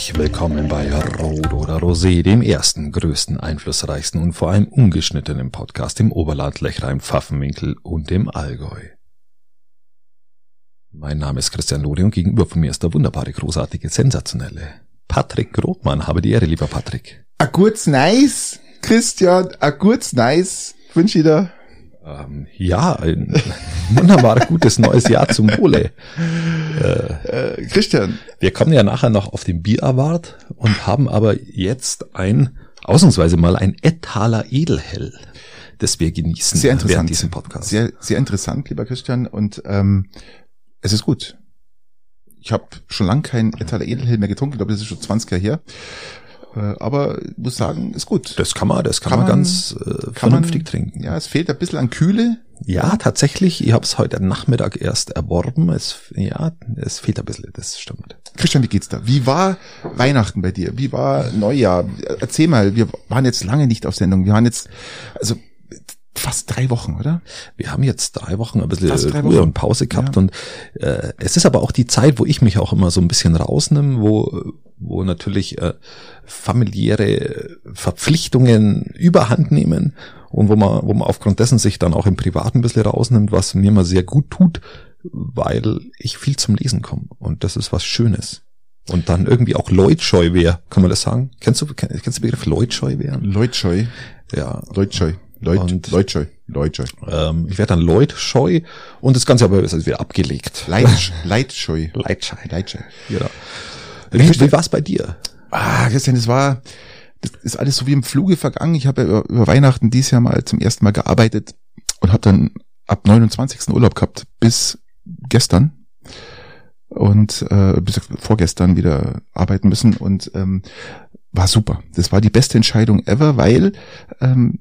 Herzlich willkommen bei Rot oder Rosé, dem ersten, größten, einflussreichsten und vor allem ungeschnittenen Podcast im Oberland, Lechrein, Pfaffenwinkel und im Allgäu. Mein Name ist Christian Lode und gegenüber von mir ist der wunderbare, großartige, sensationelle Patrick Rothmann. Habe die Ehre, lieber Patrick. A kurz nice, Christian, a kurz nice. Wünsche ich dir. Ähm, ja, ein wunderbar gutes neues Jahr zum Wohle. Äh, Christian. Wir kommen ja nachher noch auf den Biererwart und haben aber jetzt ein, ausnahmsweise mal ein Ettaler Edelhell, das wir genießen Sehr interessant. während diesem Podcast. Sehr, sehr interessant, lieber Christian. Und ähm, es ist gut. Ich habe schon lange kein Etaler Edelhell mehr getrunken. Ich glaube, das ist schon 20 Jahre her. Äh, aber ich muss sagen, ist gut. das kann man, das kann, Kann man man- ganz äh, Kann vernünftig man, trinken. Ja, es fehlt ein bisschen an Kühle. Ja, tatsächlich. Ich habe es heute Nachmittag erst erworben. Es, ja, es fehlt ein bisschen, das stimmt. Christian, wie geht's da? Wie war Weihnachten bei dir? Wie war Neujahr? Erzähl mal, wir waren jetzt lange nicht auf Sendung. Wir waren jetzt, also fast drei Wochen, oder? Wir haben jetzt drei Wochen ein bisschen drei Ruhe Wochen. und Pause gehabt Ja. und äh, es ist aber auch die Zeit, wo ich mich auch immer so ein bisschen rausnehme, wo wo natürlich äh, familiäre Verpflichtungen überhand nehmen und wo man wo man aufgrund dessen sich dann auch im Privaten ein bisschen rausnimmt, was mir mal sehr gut tut, weil ich viel zum Lesen komme und das ist was Schönes. Und dann irgendwie auch Leutscheu wäre, kann man das sagen? Kennst du, kennst du den Begriff Leutscheu wären? Leutscheu. Ja, Leutscheu. Leut, Und- Leutscheu. Leutscheu. ähm, ich werde dann Leutscheu und das Ganze aber ist also wieder abgelegt. Leit, Leitscheu. Leitscheu. Leitscheu. Genau. Wie, wie war's bei dir? Ah, Christian, das war, das ist alles so wie im Fluge vergangen. Ich habe ja über, über Weihnachten dieses Jahr mal zum ersten Mal gearbeitet und habe dann ab 29. Urlaub gehabt bis gestern und äh, bis vorgestern wieder arbeiten müssen und ähm, war super. Das war die beste Entscheidung ever, weil ähm,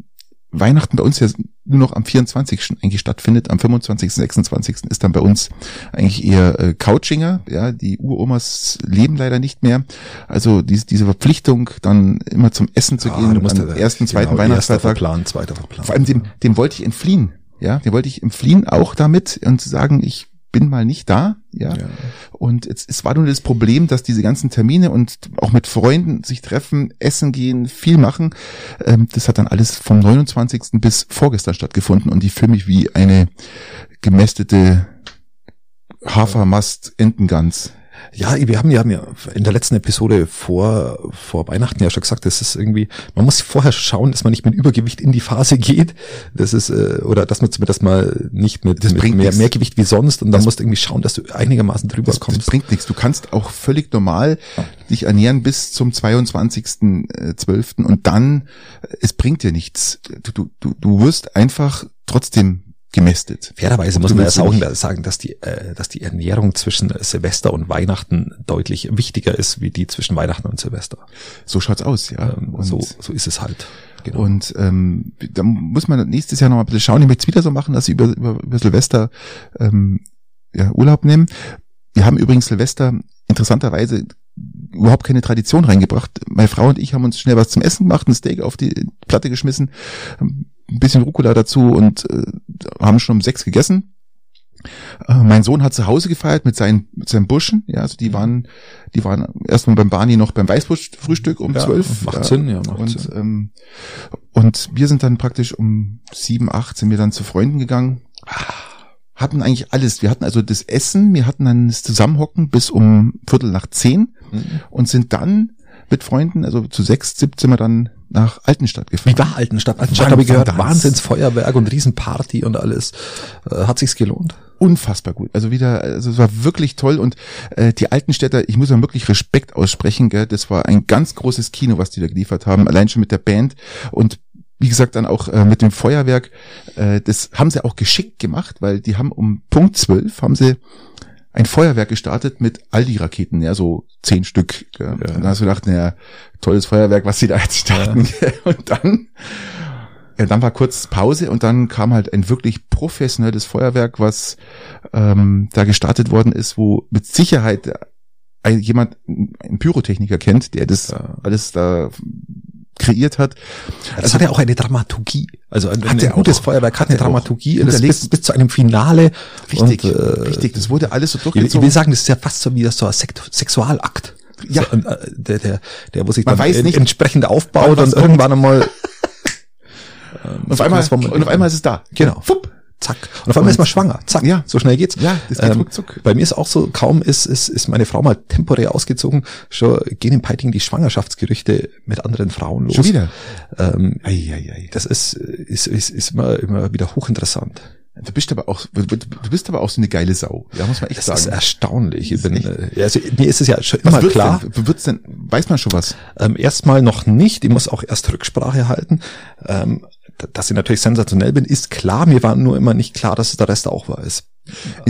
Weihnachten bei uns ja nur noch am 24. eigentlich stattfindet. Am 25., 26. ist dann bei uns eigentlich eher äh, Couchinger. Ja, die Uromas leben leider nicht mehr. Also diese, diese Verpflichtung, dann immer zum Essen zu gehen, am ersten, zweiten genau, Weihnachtsfeiertag. Verplan, zweiter Verplan. Vor allem dem, dem wollte ich entfliehen. Ja, dem wollte ich entfliehen auch damit und zu sagen, ich bin mal nicht da. Ja. Ja. Und es, es war nur das Problem, dass diese ganzen Termine und auch mit Freunden sich treffen, essen gehen, viel machen, ähm, das hat dann alles vom 29. bis vorgestern stattgefunden und ich fühle mich wie eine gemästete Hafermast-Entengans. Ja, wir haben ja, in der letzten Episode vor, vor Weihnachten ja schon gesagt, das ist irgendwie, man muss vorher schauen, dass man nicht mit Übergewicht in die Phase geht. Das ist, äh, oder dass man zumindest mal nicht mit, Das mit mehr, mehr Gewicht wie sonst und dann musst du irgendwie schauen, dass du einigermaßen drüber Das, das kommst. bringt nichts. Du kannst auch völlig normal dich ernähren bis zum 22.12. und dann, es bringt dir nichts. Du, du, du wirst einfach trotzdem gemästet. Fairerweise muss man ja sagen, dass die, äh, dass die Ernährung zwischen Silvester und Weihnachten deutlich wichtiger ist, wie die zwischen Weihnachten und Silvester. So schaut's aus, ja. Ähm, so, so ist es halt. Genau. und ähm, da muss man nächstes Jahr noch mal ein bisschen schauen. Ich möchte es wieder so machen, dass ich über, über, über Silvester ähm, ja, Urlaub nehme. Wir haben übrigens Silvester interessanterweise überhaupt keine Tradition reingebracht. Meine Frau und ich haben uns schnell was zum Essen gemacht, ein Steak auf die Platte geschmissen, ein bisschen Rucola dazu und äh, haben schon um sechs gegessen. Äh, mein Sohn hat zu Hause gefeiert mit seinen, mit seinen Burschen. Ja, also die waren, die waren erstmal beim Barney noch beim Weißwurstfrühstück um Ja, zwölf. macht ja. Sinn, ja, macht und, Sinn. Ähm, und wir sind dann praktisch um sieben, acht sind wir dann zu Freunden gegangen. Hatten eigentlich alles. Wir hatten also das Essen, wir hatten dann das Zusammenhocken bis um Viertel nach zehn Mhm. und sind dann mit Freunden, also zu sechs, sieb sind wir dann nach Altenstadt gefahren. Wie war Altenstadt? Altenstadt habe ich gehört? Wahnsinnsfeuerwerk und Riesenparty und alles. Äh, hat sich's gelohnt? unfassbar gut. Also wieder, also es war wirklich toll und äh, die Altenstädter, ich muss ja wirklich Respekt aussprechen, gell? das war ein ganz großes Kino, was die da geliefert haben, allein schon mit der Band und wie gesagt dann auch äh, mit dem Feuerwerk, äh, das haben sie auch geschickt gemacht, weil die haben um Punkt 12 haben sie ein Feuerwerk gestartet mit Aldi-Raketen, ja, so zehn Stück. Ja. Und dann hast du gedacht, naja, tolles Feuerwerk, was sie da jetzt starten. gell? Und dann ja, dann war kurz Pause und dann kam halt ein wirklich professionelles Feuerwerk, was ähm, da gestartet worden ist, wo mit Sicherheit ein, jemand, ein Pyrotechniker kennt, der das Ja. alles da kreiert hat. Das hat ja auch eine Dramaturgie. Also ein, ein gutes. Feuerwerk hat Hat eine. Dramaturgie und das Hinterlegt. bis, bis zu einem Finale. Richtig, Und, äh, richtig. Das wurde alles so Ich, ich will durchgezogen. sagen, das ist ja fast so wie das so ein Sekt Sexualakt. Ja. So, äh, der, der, der, wo sich Man weiß nicht, entsprechend aufbaut und irgendwann einmal Und auf einmal, und auf einmal ist es da. Genau. Fupp. Zack. Und auf einmal ist man schwanger. Zack. Ja. So schnell geht's. Ja, das geht ähm, ruckzuck. Bei mir ist auch so, kaum ist, ist, ist meine Frau mal temporär ausgezogen, schon gehen in Peiting die Schwangerschaftsgerüchte mit anderen Frauen los. Schon wieder. Ähm, Ei, ei, ei. das ist, ist, ist, ist immer, immer wieder hochinteressant. Du bist aber auch, du bist aber auch so eine geile Sau. Ja, muss man echt Das sagen. ist erstaunlich. Ich Das bin, ist äh, also, mir ist es ja schon Was immer wird's klar. Denn? Wird's denn, weiß man schon was? Ähm, erstmal noch nicht. Ich muss auch erst Rücksprache halten. Ähm, dass ich natürlich sensationell bin, ist klar. Mir war nur immer nicht klar, dass es der Rest auch weiß.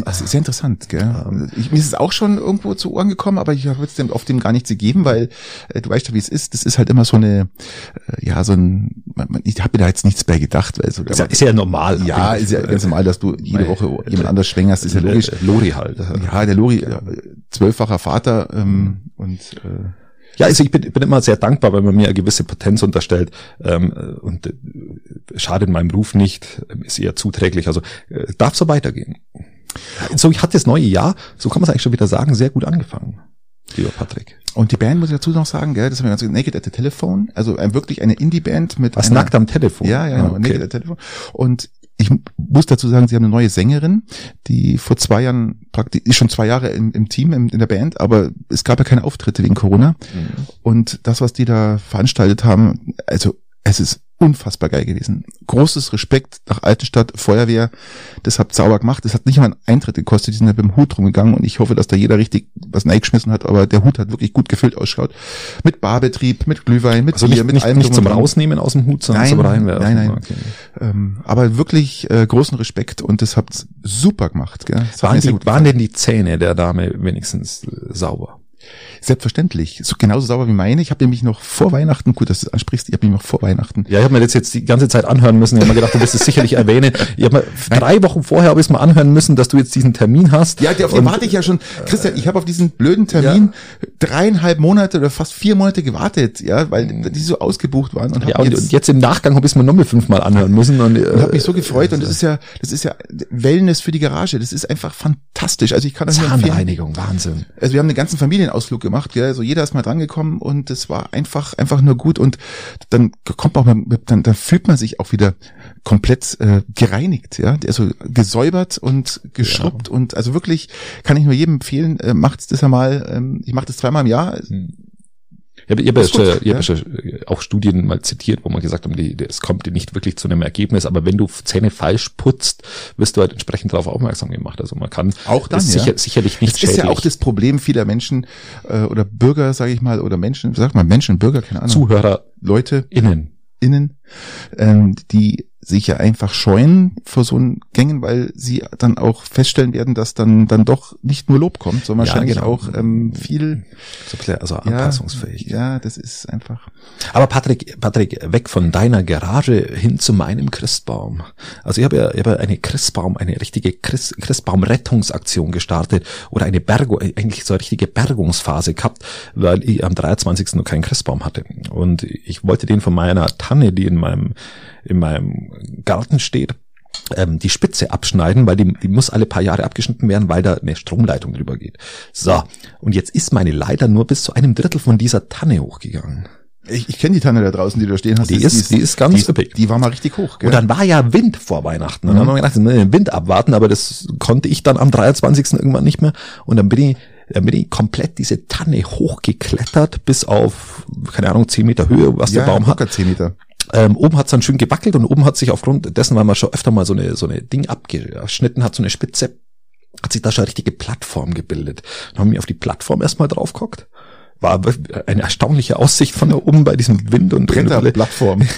Das ist sehr interessant, gell? Ich, mir ist es auch schon irgendwo zu Ohren gekommen, aber ich habe jetzt dem, auf dem gar nichts gegeben, weil äh, du weißt ja, wie es ist. Das ist halt immer so eine, äh, ja, so ein, man, man, ich habe mir da jetzt nichts bei gedacht, weil so, Ist ja, ist ja normal. ja, ist ja ganz normal, dass du jede Woche jemand anders schwängerst, ist ja logisch. Lori halt. Ja, der Lori, äh, zwölffacher Vater ähm, und äh, Ja, also ich bin, bin immer sehr dankbar, wenn man mir eine gewisse Potenz unterstellt ähm, und äh, schadet meinem Ruf nicht, ähm, ist eher zuträglich. Also äh, darf so weitergehen. So, ich hatte das neue Jahr, so kann man es eigentlich schon wieder sagen, sehr gut angefangen, lieber Patrick. Und die Band muss ich dazu noch sagen, gell, das haben wir ganz Naked at the Telephone, also ein, wirklich eine Indie-Band mit Was einer, nackt am Telefon? Ja, ja, genau, Ah, Naked okay. at the Telephone. Und ich muss dazu sagen, sie haben eine neue Sängerin, die vor zwei Jahren praktisch, ist schon zwei Jahre im, im Team, im, in der Band, aber es gab ja keine Auftritte wegen Corona. Mhm. Und das, was die da veranstaltet haben, also es ist unfassbar geil gewesen. Großes Respekt nach Altenstadt, Feuerwehr, das habt sauber gemacht. Das hat nicht mal einen Eintritt gekostet, die sind da mit dem Hut rumgegangen und ich hoffe, dass da jeder richtig was reingeschmissen hat, aber der Hut hat wirklich gut gefüllt ausschaut. Mit Barbetrieb, mit Glühwein, mit Also Bier, nicht, mit nicht, allem nicht zum. Rausnehmen aus dem Hut, sondern Nein, zum Reinwerfen. nein, nein. Okay. Ähm, aber wirklich äh, großen Respekt und das habt super gemacht. Gell? Das Waren, die, waren denn die Zähne der Dame wenigstens äh, sauber? Selbstverständlich. So genauso sauber wie meine. Ich habe nämlich noch vor Weihnachten, gut, dass du das ansprichst, ich habe mich noch vor Weihnachten Ja, ich habe mir das jetzt die ganze Zeit anhören müssen. Ich habe mir gedacht, du wirst es sicherlich erwähnen. Ich hab mir drei Wochen vorher habe ich es mal anhören müssen, dass du jetzt diesen Termin hast. Ja, auf den Und- warte ich ja schon. Christian, ich habe auf diesen blöden Termin dreieinhalb Monate oder fast vier Monate gewartet, ja, weil die so ausgebucht waren und Ja, und jetzt, jetzt, jetzt im Nachgang habe ich es mir nochmal fünfmal anhören müssen. Und, und äh, hab mich so gefreut und das ist ja, das ist ja Wellness für die Garage. Das ist einfach fantastisch. Also ich kann empfehlen. Zahnreinigung, Wahnsinn. Also wir haben einen ganzen Familienausflug gemacht, gell? Also jeder ist mal drangekommen und es war einfach, einfach nur gut und dann kommt man auch dann, dann fühlt man sich auch wieder komplett äh, gereinigt, ja, also gesäubert und geschrubbt und also wirklich kann ich nur jedem empfehlen, äh, macht's das einmal, ähm, ich mache das zweimal im Jahr, Ich habe ich hab ja schon, ich hab ja. ja schon auch Studien mal zitiert, wo man gesagt die, es kommt nicht wirklich zu einem Ergebnis, aber wenn du Zähne falsch putzt, wirst du halt entsprechend darauf aufmerksam gemacht. Also man kann Auch dann, ja. sicher, sicherlich nicht Das ist ja auch das Problem vieler Menschen äh, oder Bürger, sage ich mal, oder Menschen, sag mal Menschen, Bürger, keine Ahnung, ZuhörerInnen. Leute, innen, ähm, die sich ja einfach scheuen vor so Gängen, weil sie dann auch feststellen werden, dass dann dann doch nicht nur Lob kommt, sondern Ja, wahrscheinlich genau. auch ähm, viel So ein bisschen, also ja, anpassungsfähig. Ja, das ist einfach. Aber Patrick, Patrick, weg von deiner Garage hin zu meinem Christbaum. Also ich habe ja, ich habe ja eine Christbaum, eine richtige Christ, Christbaum-Rettungsaktion gestartet oder eine Bergung, eigentlich so eine richtige Bergungsphase gehabt, weil ich am 23. noch keinen Christbaum hatte. Und ich wollte den von meiner Tanne, die in meinem, in meinem Garten steht, ähm, die Spitze abschneiden, weil die, die muss alle paar Jahre abgeschnitten werden, weil da eine Stromleitung drüber geht. So, und jetzt ist meine Leiter nur bis zu einem Drittel von dieser Tanne hochgegangen. Ich, ich kenne die Tanne da draußen, die du da stehen hast. Die Das ist- die ist ganz die, üppig. die war mal richtig hoch. Gell? Und dann war ja Wind vor Weihnachten. Und dann haben wir gedacht, wir müssen den Wind abwarten, aber das konnte ich dann am 23. irgendwann nicht mehr. Und dann bin ich, dann bin ich komplett diese Tanne hochgeklettert bis auf, keine Ahnung, 10 Meter Höhe, was ja, der Baum hat. locker 10 Meter. Ähm, oben hat's dann schön gewackelt und oben hat sich aufgrund dessen, weil man schon öfter mal so eine, so eine Ding abgeschnitten hat, so eine Spitze, hat sich da schon eine richtige Plattform gebildet. Dann haben wir auf die Plattform erstmal drauf geguckt. War eine erstaunliche Aussicht von da oben bei diesem Wind und Bretterplattform.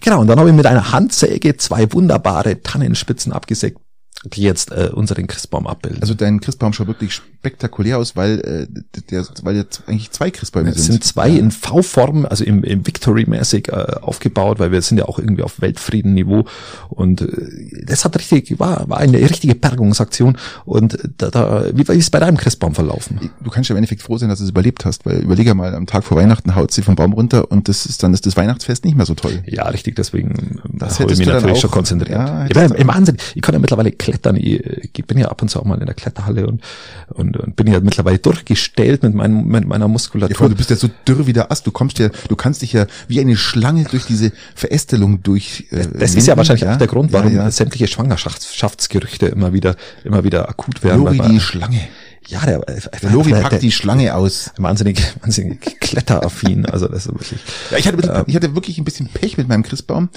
Genau, und dann habe ich mit einer Handsäge zwei wunderbare Tannenspitzen abgesägt, die jetzt äh, unseren Christbaum abbilden. Also dein Christbaum schaut wirklich spektakulär aus, weil äh, der, weil jetzt eigentlich zwei Christbäume es sind. sind zwei in V-Form, also im, im Victory-mäßig äh, aufgebaut, weil wir sind ja auch irgendwie auf Weltfrieden-Niveau und äh, das hat richtig, war, war eine richtige Bergungsaktion und da, da wie war es bei deinem Christbaum verlaufen? Du kannst ja im Endeffekt froh sein, dass du es überlebt hast, weil überlege mal, am Tag vor Weihnachten haut sie vom Baum runter und das ist dann ist das Weihnachtsfest nicht mehr so toll. Ja, richtig, deswegen Das habe ich mich natürlich auch- schon konzentriert. ja, ich im Wahnsinn, ich kann ja mittlerweile Klettern. Ich, bin ja ab und zu auch mal in der Kletterhalle und, und, und bin ja mittlerweile durchgestellt mit, meinem, mit meiner Muskulatur. Ja, du bist ja so dürr wie der Ast. Du kommst ja, du kannst dich ja wie eine Schlange durch diese Verästelung durch. Äh, das ist ja wahrscheinlich ja, auch der Grund, warum ja. sämtliche Schwangerschaftsgerüchte immer wieder, immer wieder akut werden. Lori die Schlange. Ja, der, der Lori packt der, die Schlange aus. Wahnsinnig, wahnsinnig kletteraffin. Also das ist wirklich. Ja, ich hatte, bisschen, ähm, ich hatte wirklich ein bisschen Pech mit meinem Christbaum.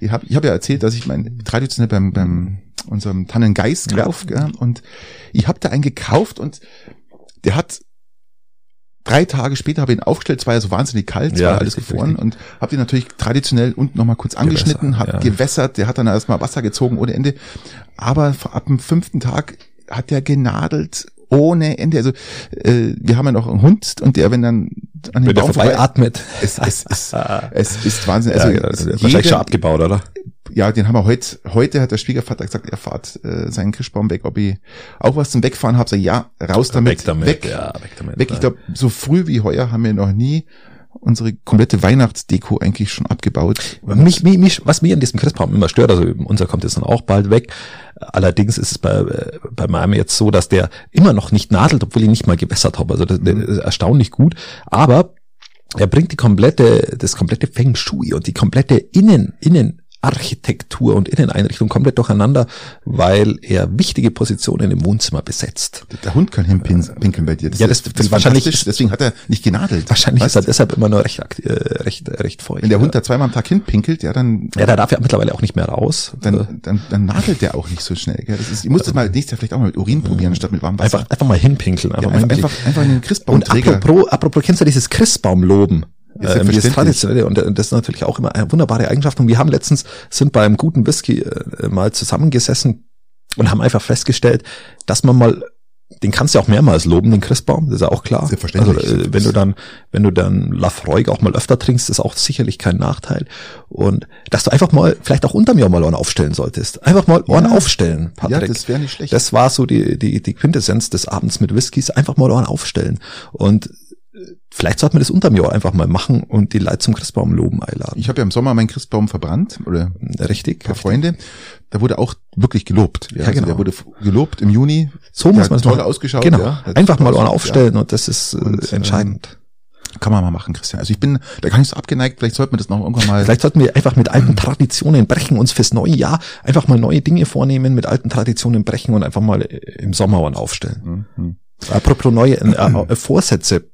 Ich habe ich hab ja erzählt, dass ich mein traditionell beim, beim unserem Tannengeist kaufe. Ja. Und ich habe da einen gekauft und der hat drei Tage später habe ich ihn aufgestellt, es war ja so wahnsinnig kalt, es ja, war alles gefroren richtig. und habe den natürlich traditionell unten nochmal kurz angeschnitten, hat ja. gewässert, der hat dann erstmal Wasser gezogen ohne Ende. Aber ab dem fünften Tag hat der genadelt ohne Ende. Also äh, wir haben ja noch einen Hund und der, wenn dann an den wenn Baum vorbei atmet, es, es, es, es ist Wahnsinn. Also ja, ja, wahrscheinlich schon abgebaut, oder? Ja, den haben wir heute. Heute hat der Schwiegervater gesagt, er fahrt äh, seinen Kirschbaum weg, ob ich auch was zum Wegfahren habe. Sag ja, raus damit, weg damit, weg, ja, weg damit. Weg. Ich glaube, so früh wie heuer haben wir noch nie unsere komplette Weihnachtsdeko eigentlich schon abgebaut. Mich, mich, mich, was mir in diesem Christbaum immer stört, also unser kommt jetzt dann auch bald weg. Allerdings ist es bei, bei meinem jetzt so, dass der immer noch nicht nadelt, obwohl ich nicht mal gewässert habe. Also das, das ist erstaunlich gut. Aber er bringt die komplette, das komplette Feng Shui und die komplette Innen, Innen, Architektur und Inneneinrichtung komplett durcheinander, weil er wichtige Positionen im Wohnzimmer besetzt. Der Hund kann hinpinkeln bei dir. Das ja, das, ist, das wahrscheinlich. Deswegen hat er nicht genadelt. Wahrscheinlich weißt? ist er deshalb immer nur recht, äh, recht, recht feucht. Wenn der Hund da zweimal am Tag hinpinkelt, ja, dann. Ja, da darf er mittlerweile auch nicht mehr raus. Dann, dann, dann nadelt der auch nicht so schnell. Gell? Das ist, ich muss das mal nächstes Jahr vielleicht auch mal mit Urin probieren, statt mit warmem Wasser. Einfach, einfach mal hinpinkeln. Einfach, ja, einfach, einfach, einfach in den Christbaumträger. Und apropos, apropos, kennst du dieses Christbaumloben? Äh, wie es traditionell und das ist natürlich auch immer eine wunderbare Eigenschaft. Und wir haben letztens sind beim guten Whisky äh, mal zusammengesessen und haben einfach festgestellt, dass man mal den kannst du auch mehrmals loben, den Christbaum, das ist ja auch klar. Selbstverständlich. Also, äh, wenn du dann, wenn du dann Lafroig auch mal öfter trinkst, ist auch sicherlich kein Nachteil. Und dass du einfach mal, vielleicht auch unter mir mal Ohren aufstellen solltest. Einfach mal Ohren ja. aufstellen, Patrick. Ja, das wäre nicht schlecht. Das war so die, die, die Quintessenz des Abends mit Whiskys. Einfach mal Ohren aufstellen. Und Vielleicht sollte man das unterm Jahr einfach mal machen und die Leute zum Christbaum loben einladen. Ich habe ja im Sommer meinen Christbaum verbrannt, oder? Richtig. Paar Freunde. Da wurde auch wirklich gelobt. Ja, ja also genau. Der wurde gelobt im Juni. So muss man es toll machen. ausgeschaut. Genau. Ja, einfach mal aufstellen ja. und das ist äh, und, entscheidend. Ähm, kann man mal machen, Christian. Also ich bin da gar nicht so abgeneigt. Vielleicht sollten wir das noch irgendwann mal. Vielleicht sollten wir einfach mit alten Traditionen brechen, uns fürs neue Jahr einfach mal neue Dinge vornehmen, mit alten Traditionen brechen und einfach mal im Sommer aufstellen. Mhm. Apropos neue äh, äh, Vorsätze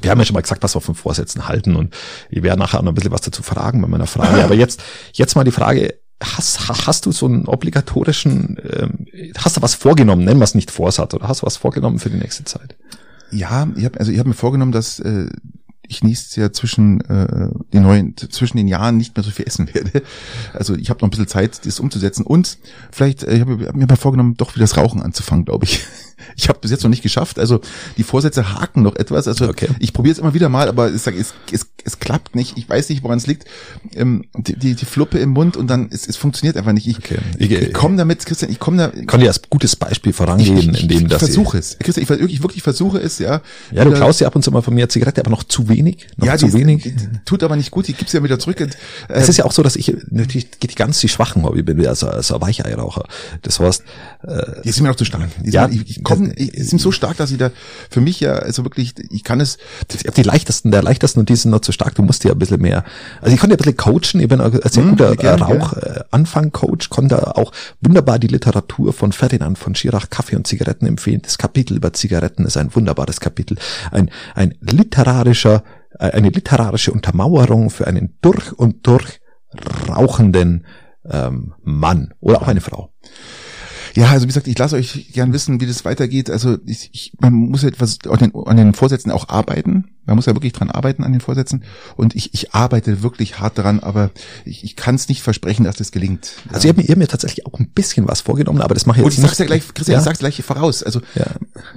wir haben ja schon mal gesagt, was wir von Vorsätzen halten und ich werde nachher noch ein bisschen was dazu fragen bei meiner Frage. Aber jetzt, jetzt mal die Frage, hast, hast du so einen obligatorischen, ähm, hast du was vorgenommen, nennen wir es nicht Vorsatz, oder hast du was vorgenommen für die nächste Zeit? Ja, ich habe also ich habe mir vorgenommen, dass äh, ich nächstes Jahr zwischen äh, den neuen zwischen den Jahren nicht mehr so viel essen werde. Also ich habe noch ein bisschen Zeit, das umzusetzen und vielleicht äh, ich habe hab mir mal vorgenommen, doch wieder das Rauchen anzufangen, glaube ich. Ich habe bis jetzt noch nicht geschafft. Also die Vorsätze haken noch etwas. Also okay. ich probiere es immer wieder mal, aber es, es, es, es klappt nicht. Ich weiß nicht, woran es liegt. Ähm, die, die, die Fluppe im Mund und dann es, es funktioniert einfach nicht. Ich, okay. ich, ich komme damit, Christian. Ich komme da. Kann dir als gutes Beispiel vorangehen, ich, ich, indem das. Ich versuche es, Christian. Ich wirklich, wirklich versuche es. Ja. Ja, du klaust dir ab und zu mal von mir Zigarette, aber noch zu wenig. Noch ja, zu die, wenig. Die, tut aber nicht gut. Die gibt's ja wieder zurück. Und, äh, es ist ja auch so, dass ich natürlich geht die ganz die schwachen Hobby bin, also, also ein Weicheiraucher. Das heißt, äh, die sind mir noch zu stark. Die ja, sind, ich, ich komm, ich, sind so stark, dass ich da für mich ja also wirklich, ich kann es. Die leichtesten, der leichtesten und die sind noch zu stark. Du musst ja ein bisschen mehr. Also ich konnte ja ein bisschen coachen. Ich bin ein sehr hm, guter gern, Rauch-Anfang-Coach, konnte auch wunderbar die Literatur von Ferdinand von Schirach Kaffee und Zigaretten empfehlen. Das Kapitel über Zigaretten ist ein wunderbares Kapitel. Ein, ein literarischer, äh, eine literarische Untermauerung für einen durch und durch rauchenden ähm, Mann oder auch eine Frau. Ja, also wie gesagt, ich lasse euch gern wissen, wie das weitergeht. Also ich, ich, man muss etwas an den, an den Vorsätzen auch arbeiten. Man muss ja wirklich dran arbeiten an den Vorsätzen. Und ich, ich arbeite wirklich hart dran, aber ich, ich kann es nicht versprechen, dass das gelingt. Also ihr habt mir, ihr habt mir tatsächlich auch ein bisschen was vorgenommen, aber das mache ich jetzt Und ich sag's ja gleich, Christian, ja? ich sag's gleich voraus. Also ja.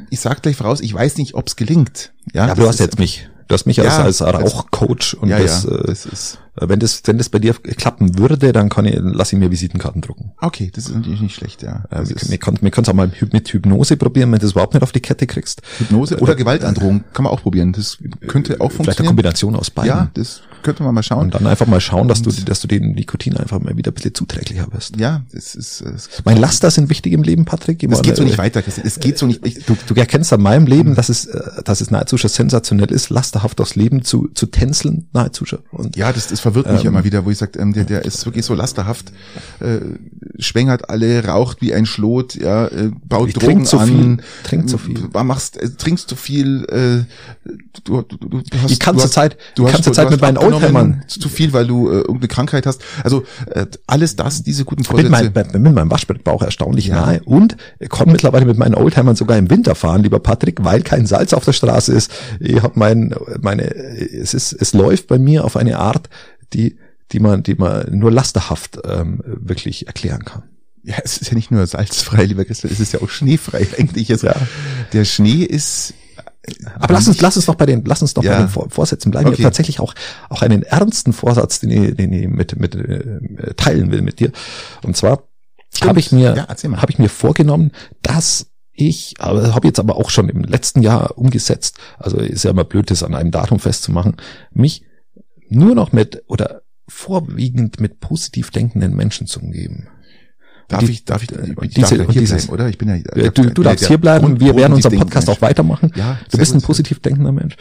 ich sag gleich voraus, ich weiß nicht, ob's gelingt. Ja, ja aber du hast jetzt mich. Du hast mich ja, als, als Rauchcoach und ja, das, ja, das ist äh, wenn das, wenn das bei dir klappen würde, dann kann ich, lass ich mir Visitenkarten drucken. Okay, das ist natürlich nicht schlecht, ja. Äh, wir, wir können es auch mal mit Hypnose probieren, wenn du das überhaupt nicht auf die Kette kriegst. Hypnose oder, oder Gewaltandrohung kann man auch probieren. Das könnte auch funktionieren. Vielleicht eine Kombination aus beiden. Ja, das könnte man mal schauen. Und dann einfach mal schauen, dass du, dass du den Nikotin einfach mal wieder ein bisschen zuträglicher wirst. Ja, es ist, es Mein Laster sind wichtig im Leben, Patrick. Es geht so nicht weiter. Es geht so nicht. Ich, du, du erkennst an meinem Leben, dass es, äh, dass es nahezu schon sensationell ist, lasterhaft aufs Leben zu, zu tänzeln, nahezu schon. Und, ja, das, das verwirrt mich ähm, immer wieder, wo ich sage, ähm, der, der ist wirklich so lasterhaft, äh, schwängert alle, raucht wie ein Schlot, ja, äh, baut ich Drogen zu an, viel, trinkt zu viel, machst, äh, trinkst zu viel, äh, du, du, du, du hast, die ganze Zeit, du hast, ganze Zeit mit meinen Oldtimern zu viel, weil du äh, irgendeine Krankheit hast. Also äh, alles das, diese guten Vorsätze. Mit, mein, mit meinem Waschbettbauch erstaunlich ja. nahe und komme mittlerweile mit meinen Oldtimern sogar im Winter fahren, lieber Patrick, weil kein Salz auf der Straße ist. Ich habe mein, meine, es ist, es läuft bei mir auf eine Art, die, die man, die man nur lasterhaft ähm, wirklich erklären kann. Ja, es ist ja nicht nur salzfrei, lieber Christian, es ist ja auch schneefrei eigentlich. Also, ja. Der Schnee ist aber lass uns, lass uns noch bei den, lass uns noch ja. bei den Vorsätzen bleiben. Okay. Ich habe tatsächlich auch, auch einen ernsten Vorsatz, den ich, den ich mit, mit äh, teilen will mit dir. Und zwar habe ich mir, ja, habe ich mir vorgenommen, dass ich, aber habe jetzt aber auch schon im letzten Jahr umgesetzt. Also ist ja immer blöd, das an einem Datum festzumachen. Mich nur noch mit oder vorwiegend mit positiv denkenden Menschen zu umgeben. Darf ich, darf ich, äh, ich diese, darf hier dieses, bleiben, oder? Ich bin ja, der, du, du darfst hier bleiben. Wir werden unseren Podcast auch weitermachen. Ja, du bist ein positiv denkender Mensch.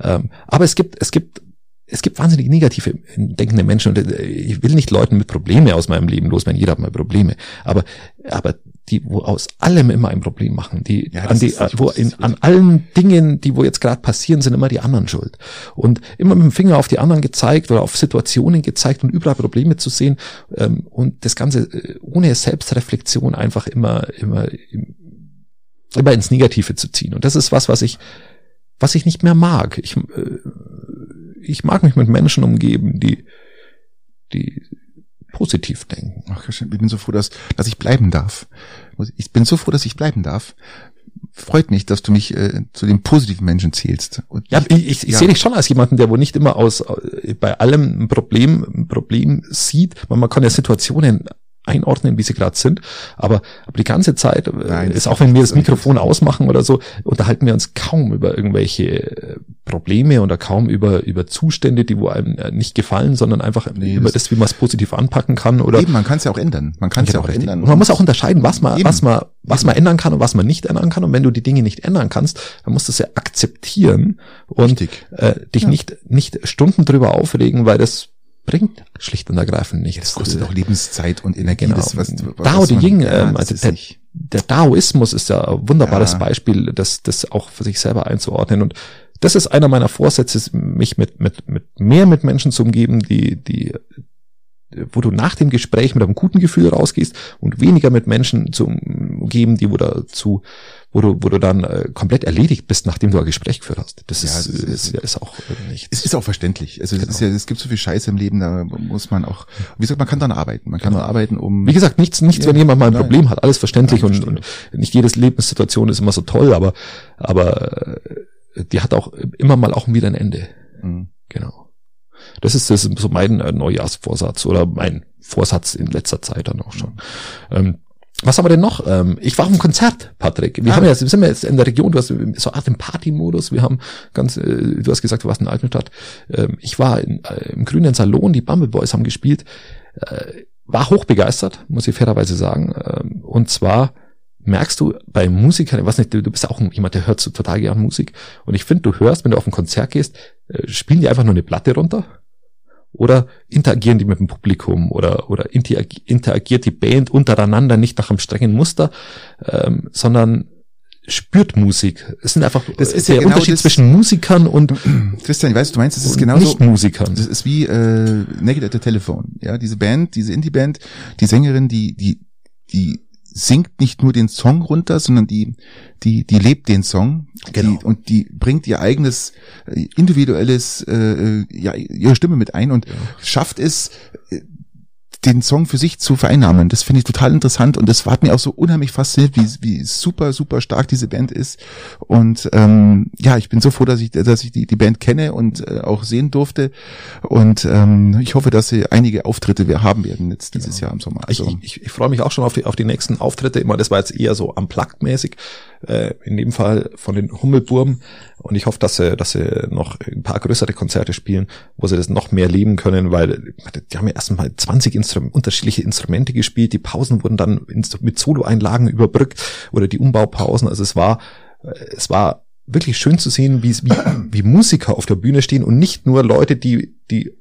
Ähm, aber es gibt, es gibt es gibt wahnsinnig negative denkende Menschen und äh, ich will nicht Leuten mit Probleme aus meinem Leben loswerden. Jeder hat mal Probleme. Aber, aber die, wo aus allem immer ein Problem machen, die, ja, an die, wo in, an allen Dingen, die wo jetzt gerade passieren, sind immer die anderen schuld. Und immer mit dem Finger auf die anderen gezeigt oder auf Situationen gezeigt und überall Probleme zu sehen ähm, und das Ganze äh, ohne Selbstreflexion einfach immer, immer, immer ins Negative zu ziehen. Und das ist was, was ich, was ich nicht mehr mag. Ich, äh, ich mag mich mit Menschen umgeben, die, die positiv denken. Ach, ich bin so froh, dass, dass ich bleiben darf. Ich bin so froh, dass ich bleiben darf. Freut mich, dass du mich äh, zu den positiven Menschen zählst. Und ja, ich, ich, ich ja. sehe dich schon als jemanden, der wohl nicht immer aus äh, bei allem ein Problem, ein Problem sieht. Man, man kann ja Situationen einordnen, wie sie gerade sind. Aber, aber die ganze Zeit äh, Nein, ist auch, wenn wir das Mikrofon ausmachen oder so, unterhalten wir uns kaum über irgendwelche äh, Probleme oder kaum über, über Zustände, die wo einem äh, nicht gefallen, sondern einfach nee, über das, wie man es positiv anpacken kann. Oder eben, man kann es ja auch ändern. Man kann es ja auch richtig. ändern. Und man muss auch unterscheiden, was man, eben. was man, was man ändern kann und was man nicht ändern kann. Und wenn du die Dinge nicht ändern kannst, dann musst du es ja akzeptieren und äh, dich ja. nicht, nicht Stunden drüber aufregen, weil das bringt schlicht und ergreifend nichts. Das kostet auch Lebenszeit und Energie. Genau. Das, was, was Dao De Jing, ja, ähm, also der, der Daoismus ist ja ein wunderbares ja. Beispiel, das, das auch für sich selber einzuordnen. Und das ist einer meiner Vorsätze, mich mit, mit, mit mehr mit Menschen zu umgeben, die, die, wo du nach dem Gespräch mit einem guten Gefühl rausgehst und weniger mit Menschen zu umgeben, die wo dazu wo du, wo du dann äh, komplett erledigt bist, nachdem du ein Gespräch geführt hast. Das, ja, ist, ist, ist, auch nicht. Es ist auch verständlich. Also genau. es, ist ja, es gibt so viel Scheiße im Leben, da muss man auch, wie gesagt, man kann dann arbeiten. Man kann genau. arbeiten, um. Wie gesagt, nichts, nichts, ja, wenn jemand mal ein nein. Problem hat, alles verständlich nein, und, und nicht jedes Lebenssituation ist immer so toll, aber, aber äh, die hat auch immer mal auch wieder ein Ende. Mhm. Genau. Das ist, das ist so mein äh, Neujahrsvorsatz oder mein Vorsatz in letzter Zeit dann auch schon. Ähm, was haben wir denn noch? Ähm, ich war auf einem Konzert, Patrick. Wir ah. haben ja, sind wir jetzt in der Region, du hast so Art im Partymodus. Wir haben ganz, äh, du hast gesagt, du warst in Altenstadt. Ähm, ich war in, äh, im grünen Salon, die Bumble Boys haben gespielt. Äh, war hochbegeistert, muss ich fairerweise sagen. Ähm, und zwar merkst du bei Musikern, ich weiß nicht, du, du bist ja auch jemand, der hört so total gern Musik. Und ich finde, du hörst, wenn du auf ein Konzert gehst, spielen die einfach nur eine Platte runter oder interagieren die mit dem Publikum oder, oder interagiert die Band untereinander nicht nach einem strengen Muster, ähm, sondern spürt Musik. Es sind einfach das ist der ja genau Unterschied zwischen Musikern und Christian, ich weiß, du meinst, es ist genauso nicht Musikern. Das ist wie äh, Naked at the Telephone. Ja, diese Band, diese Indie-Band, die Sängerin, die die die singt nicht nur den Song runter, sondern die, die, die lebt den Song genau. Die, und die bringt ihr eigenes äh, individuelles, äh, äh, ja, ihre Stimme mit ein und ja. schafft es, äh, den Song für sich zu vereinnahmen. Das finde ich total interessant und das hat mir auch so unheimlich fasziniert, wie, wie super, super stark diese Band ist. Und ähm, ja, ich bin so froh, dass ich, dass ich die, die Band kenne und äh, auch sehen durfte. Und ähm, ich hoffe, dass sie einige Auftritte wir haben werden jetzt dieses genau. Jahr im Sommer. Also, ich, ich, ich freue mich auch schon auf die, auf die nächsten Auftritte. Immer, das war jetzt eher so am mäßig Äh, in dem Fall von den Hummelburm. Und ich hoffe, dass sie, dass sie noch ein paar größere Konzerte spielen, wo sie das noch mehr leben können, weil die haben ja erstmal 20 Instrum unterschiedliche Instrumente gespielt. Die Pausen wurden dann mit Solo-Einlagen überbrückt oder die Umbaupausen. Also es war, es war wirklich schön zu sehen, wie, wie, wie Musiker auf der Bühne stehen und nicht nur Leute, die, die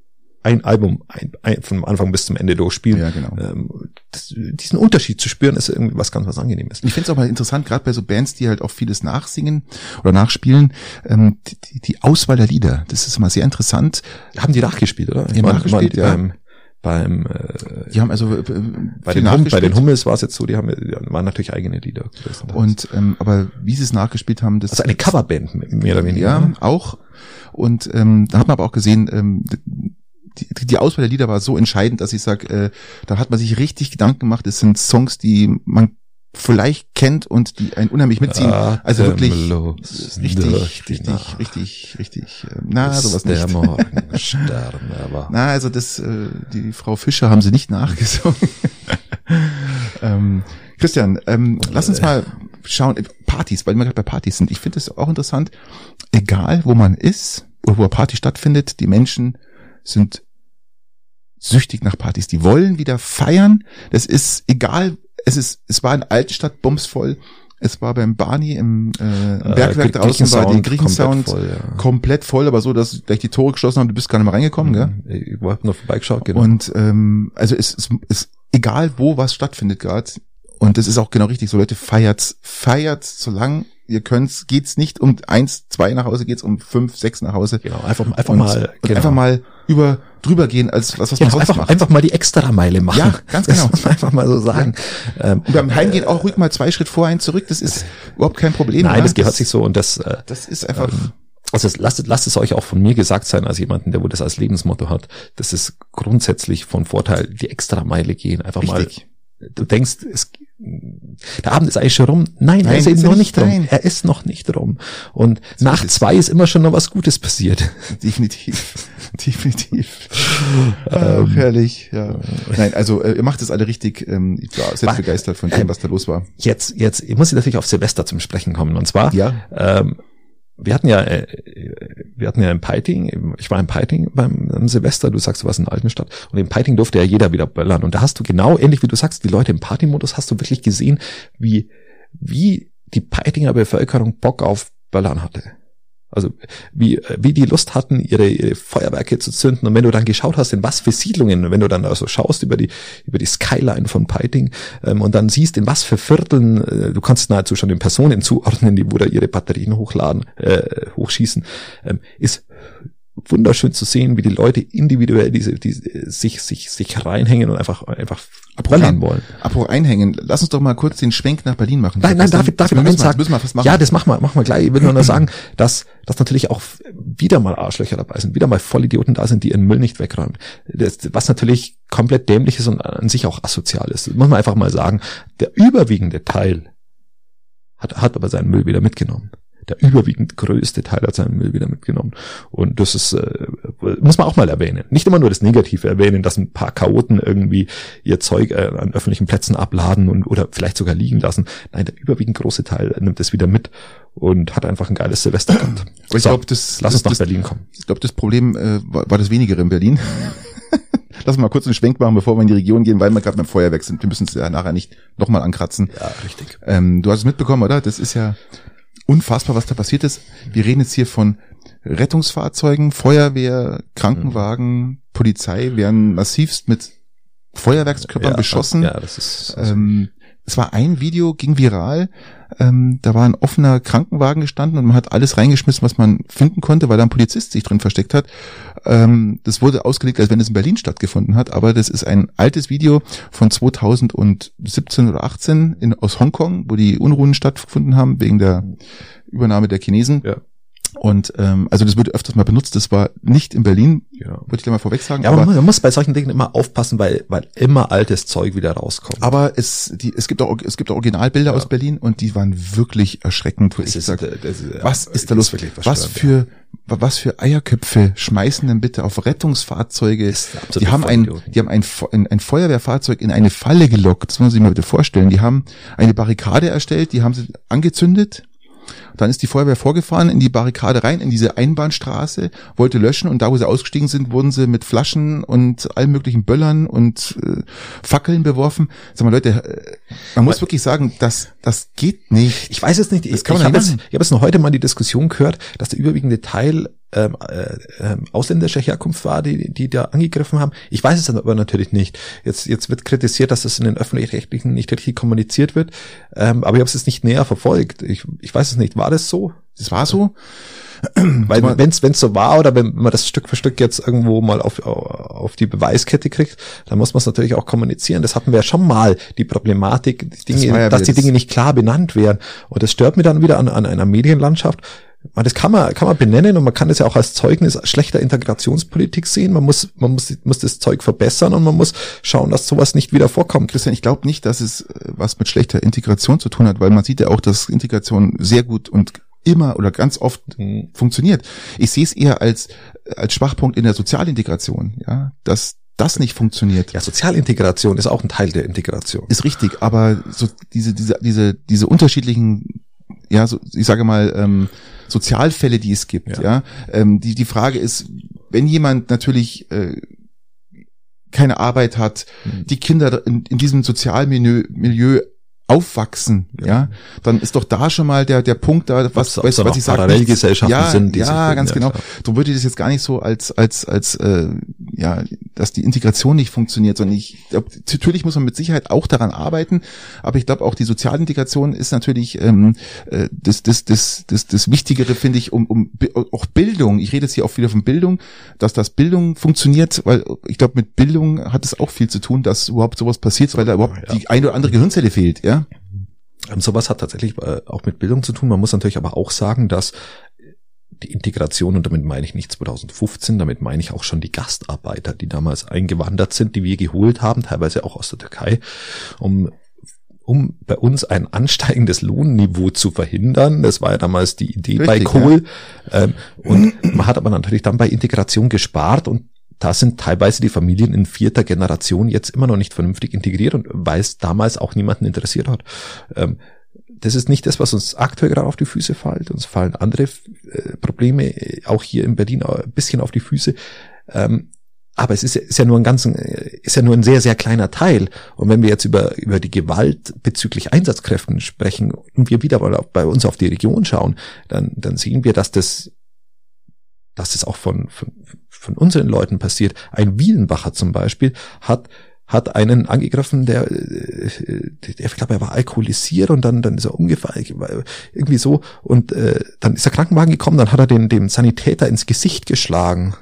ein Album ein, ein, vom Anfang bis zum Ende durchspielen. Ja, genau. Ähm, das, diesen Unterschied zu spüren, ist irgendwie was ganz was Angenehmes. Ich finde es auch mal interessant, gerade bei so Bands, die halt auch vieles nachsingen oder nachspielen, ähm, die, die Auswahl der Lieder, das ist immer sehr interessant. Haben die nachgespielt, oder? Die haben nachgespielt, ja. Beim, beim äh, die haben also äh, bei, den hum, bei den Hummels war es jetzt so, die haben die waren natürlich eigene Lieder. Und ähm, aber wie sie es nachgespielt haben, das also eine Coverband mehr oder weniger. Ja, auch. Und ähm, da hat man aber auch gesehen, ähm, die, die Auswahl der Lieder war so entscheidend, dass ich sage, äh, da hat man sich richtig Gedanken gemacht. Es sind Songs, die man vielleicht kennt und die einen unheimlich mitziehen. Ah, also wirklich richtig, richtig, richtig, richtig. Äh, na, Bis sowas der nicht. Morgen sterben, aber. Na, also das, äh, die Frau Fischer haben sie nicht nachgesungen. ähm, Christian, ähm, lass uns mal schauen, Partys, weil wir gerade bei Partys sind. Ich finde es auch interessant, egal wo man ist oder wo eine Party stattfindet, die Menschen sind süchtig nach Partys. Die wollen wieder feiern. Das ist egal. Es ist, es war in Altenstadt bumsvoll. Es war beim Barney im, äh, im Bergwerk äh, draußen war die Griechensound komplett, voll, ja. komplett voll, aber so, dass gleich die Tore geschlossen haben, du bist gar nicht mehr reingekommen, mhm. gell? Ich war nur vorbeigeschaut, genau. Und ähm, also es ist, ist egal, wo was stattfindet gerade. Und das ist auch genau richtig. So Leute feiert's, feiert's, solange ihr könnt's, geht's nicht um eins, zwei nach Hause, geht's um fünf, sechs nach Hause. Genau, einfach, einfach und, mal, genau. einfach mal über drüber gehen als was was man genau, sonst einfach, macht. Einfach mal die extra Meile machen. Ja, ganz genau. Man einfach mal so sagen. Ja. Ähm, und beim Heimgehen auch ruhig mal zwei Schritt vor, einen zurück. Das ist überhaupt kein Problem. Nein, das gehört das, sich so und das. Äh, das ist einfach. Ähm, also lasst, lasst es euch auch von mir gesagt sein, als jemanden, der wo das als Lebensmotto hat. Das ist grundsätzlich von Vorteil, die extra Meile gehen. Einfach Richtig. mal. Du denkst, es, der Abend ist eigentlich schon rum. Nein, Nein er ist eben noch nicht rum. Er ist noch nicht rum. Und so nach ist zwei ist immer schon noch was Gutes passiert. Definitiv. Definitiv. Ach, herrlich, ja. Nein, also äh, ihr macht es alle richtig. Ähm, ich war sehr begeistert von dem, was da los war. Jetzt, jetzt, ich muss natürlich auf Silvester zum Sprechen kommen. Und zwar, ja. ähm, wir hatten ja, äh, wir hatten ja in Peiting, ich war in Peiting beim Silvester, du sagst, du warst in Altenstadt und in Peiting durfte ja jeder wieder böllern und da hast du genau, ähnlich wie du sagst, die Leute im Partymodus hast du wirklich gesehen, wie, wie die Peitinger Bevölkerung Bock auf Böllern hatte. Also wie, wie die Lust hatten, ihre, ihre Feuerwerke zu zünden. Und wenn du dann geschaut hast, in was für Siedlungen, wenn du dann also schaust über die, über die Skyline von Peiting ähm, und dann siehst, in was für Vierteln, äh, du kannst nahezu schon den Personen zuordnen, die wo da ihre Batterien hochladen, äh, hochschießen, ähm, ist wunderschön zu sehen, wie die Leute individuell diese, diese sich sich sich reinhängen und einfach einfach böllern wollen. Apropos einhängen, lass uns doch mal kurz den Schwenk nach Berlin machen. Nein, nein, darf, ich darf ich eins sagen? Müssen wir fast machen. Ja, das machen wir, machen wir gleich. Ich will nur noch sagen, dass dass natürlich auch wieder mal Arschlöcher dabei sind, wieder mal Vollidioten da sind, die ihren Müll nicht wegräumen. Das, was natürlich komplett dämlich ist und an sich auch asozial ist. Das muss man einfach mal sagen. Der überwiegende Teil hat, hat aber seinen Müll wieder mitgenommen der überwiegend größte Teil hat seinen Müll wieder mitgenommen. Und das ist, äh, muss man auch mal erwähnen. Nicht immer nur das Negative erwähnen, dass ein paar Chaoten irgendwie ihr Zeug äh, an öffentlichen Plätzen abladen und oder vielleicht sogar liegen lassen. Nein, der überwiegend große Teil nimmt es wieder mit und hat einfach ein geiles Silvester gehabt. Ich so, glaube, das lass uns nach Berlin kommen. Ich glaube, das Problem äh, war, war das Wenigere in Berlin. Lass uns mal kurz einen Schwenk machen, bevor wir in die Region gehen, weil wir gerade beim Feuerwerk sind. Wir müssen es ja nachher nicht nochmal ankratzen. Ja, richtig. Ähm, du hast es mitbekommen, oder? Das ist ja unfassbar, was da passiert ist. Wir reden jetzt hier von Rettungsfahrzeugen, Feuerwehr, Krankenwagen, Polizei werden massivst mit Feuerwerkskörpern ja, beschossen. Ja, das ist. Also ähm, es war ein Video, ging viral. Ähm, da war ein offener Krankenwagen gestanden und man hat alles reingeschmissen, was man finden konnte, weil da ein Polizist sich drin versteckt hat. Ähm, das wurde ausgelegt, als wenn es in Berlin stattgefunden hat, aber das ist ein altes Video von 2017 oder 18 in, aus Hongkong, wo die Unruhen stattgefunden haben wegen der Übernahme der Chinesen. Ja. Und ähm, also das wird öfters mal benutzt. Das war nicht in Berlin, ja. würde ich dir mal vorweg sagen. Ja, aber, man muss bei solchen Dingen immer aufpassen, weil weil immer altes Zeug wieder rauskommt. Aber es die es gibt auch es gibt auch Originalbilder ja. aus Berlin und die waren wirklich erschreckend. Wo ich ist, sag, das, das, was ist da los? Ist was für was für Eierköpfe schmeißen denn bitte auf Rettungsfahrzeuge? Die haben ein, die haben ein, ein, ein Feuerwehrfahrzeug in eine Falle gelockt. Das muss man sich mal bitte vorstellen. Die haben eine Barrikade erstellt, die haben sie angezündet Dann ist die Feuerwehr vorgefahren in die Barrikade rein, in diese Einbahnstraße, wollte löschen und da, wo sie ausgestiegen sind, wurden sie mit Flaschen und allen möglichen Böllern und äh, Fackeln beworfen. Sag mal, Leute, äh, man muss wirklich sagen, das, das geht nicht. Ich weiß es nicht. Das Ich, kann ich man habe nicht jetzt, ich hab jetzt noch heute mal die Diskussion gehört, dass der überwiegende Teil ähm, äh, ähm, ausländischer Herkunft war, die, die da angegriffen haben. Ich weiß es aber natürlich nicht. Jetzt, jetzt wird kritisiert, dass das in den öffentlich-rechtlichen nicht richtig kommuniziert wird. Ähm, aber ich habe es jetzt nicht näher verfolgt. Ich, ich weiß es nicht. War das so? Das war so. Weil wenn es so war oder wenn man das Stück für Stück jetzt irgendwo mal auf, auf die Beweiskette kriegt, dann muss man es natürlich auch kommunizieren. Das hatten wir ja schon mal, die Problematik, die Dinge, war ja dass die Dinge nicht klar benannt werden. Und das stört mir dann wieder an, an einer Medienlandschaft. Das kann man, kann man benennen und man kann es ja auch als Zeugnis schlechter Integrationspolitik sehen. Man muss, man muss, muss das Zeug verbessern und man muss schauen, dass sowas nicht wieder vorkommt. Christian, ich glaube nicht, dass es äh, was mit schlechter Integration zu tun hat, weil man sieht ja auch, dass Integration sehr gut und immer oder ganz oft Mhm. funktioniert. Ich sehe es eher als als Schwachpunkt in der Sozialintegration, ja, dass das nicht funktioniert. Ja, Sozialintegration ist auch ein Teil der Integration. Ist richtig, aber so diese diese diese diese unterschiedlichen ja, so, ich sage mal ähm, Sozialfälle, die es gibt, Ja. ja, ähm, die die Frage ist, wenn jemand natürlich äh, keine Arbeit hat, Mhm. die Kinder in, in diesem Sozialmilieu Milieu aufwachsen, ja, dann ist doch da schon mal der der Punkt da, was was, da was ich sage, Parallelgesellschaften ja, sind, die ja, ganz ja, genau. klar. So würde ich das jetzt gar nicht so als als als äh, ja, dass die Integration nicht funktioniert, sondern ich glaub, natürlich muss man mit Sicherheit auch daran arbeiten, aber ich glaube auch die Sozialintegration ist natürlich ähm, äh, das das das das das Wichtigere finde ich um um auch Bildung. Ich rede jetzt hier auch wieder von Bildung, dass das Bildung funktioniert, weil ich glaube mit Bildung hat es auch viel zu tun, dass überhaupt sowas passiert, weil da überhaupt Ja. die eine oder andere Gehirnzelle fehlt, ja. Ähm, sowas hat tatsächlich äh, auch mit Bildung zu tun. Man muss natürlich aber auch sagen, dass die Integration, und damit meine ich nicht 2015, damit meine ich auch schon die Gastarbeiter, die damals eingewandert sind, die wir geholt haben, teilweise auch aus der Türkei, um um bei uns ein ansteigendes Lohnniveau zu verhindern. Das war ja damals die Idee bei Richtig, Kohl. Ähm, und man hat aber natürlich dann bei Integration gespart und da sind teilweise die Familien in vierter Generation jetzt immer noch nicht vernünftig integriert und weil es damals auch niemanden interessiert hat. Ähm, das ist nicht das, was uns aktuell gerade auf die Füße fällt. Uns fallen andere äh, Probleme äh, auch hier in Berlin ein bisschen auf die Füße. Ähm, aber es ist ja, ist ja nur ein ganz, äh, ist ja nur ein sehr, sehr kleiner Teil. Und wenn wir jetzt über, über die Gewalt bezüglich Einsatzkräften sprechen und wir wieder mal bei uns auf die Region schauen, dann, dann sehen wir, dass das, dass das auch von, von, von unseren Leuten passiert. Ein Wielenbacher zum Beispiel hat hat einen angegriffen, der, äh, der ich glaube, er war alkoholisiert und dann, dann ist er umgefallen, irgendwie so. Und äh, dann ist der Krankenwagen gekommen, dann hat er den dem Sanitäter ins Gesicht geschlagen.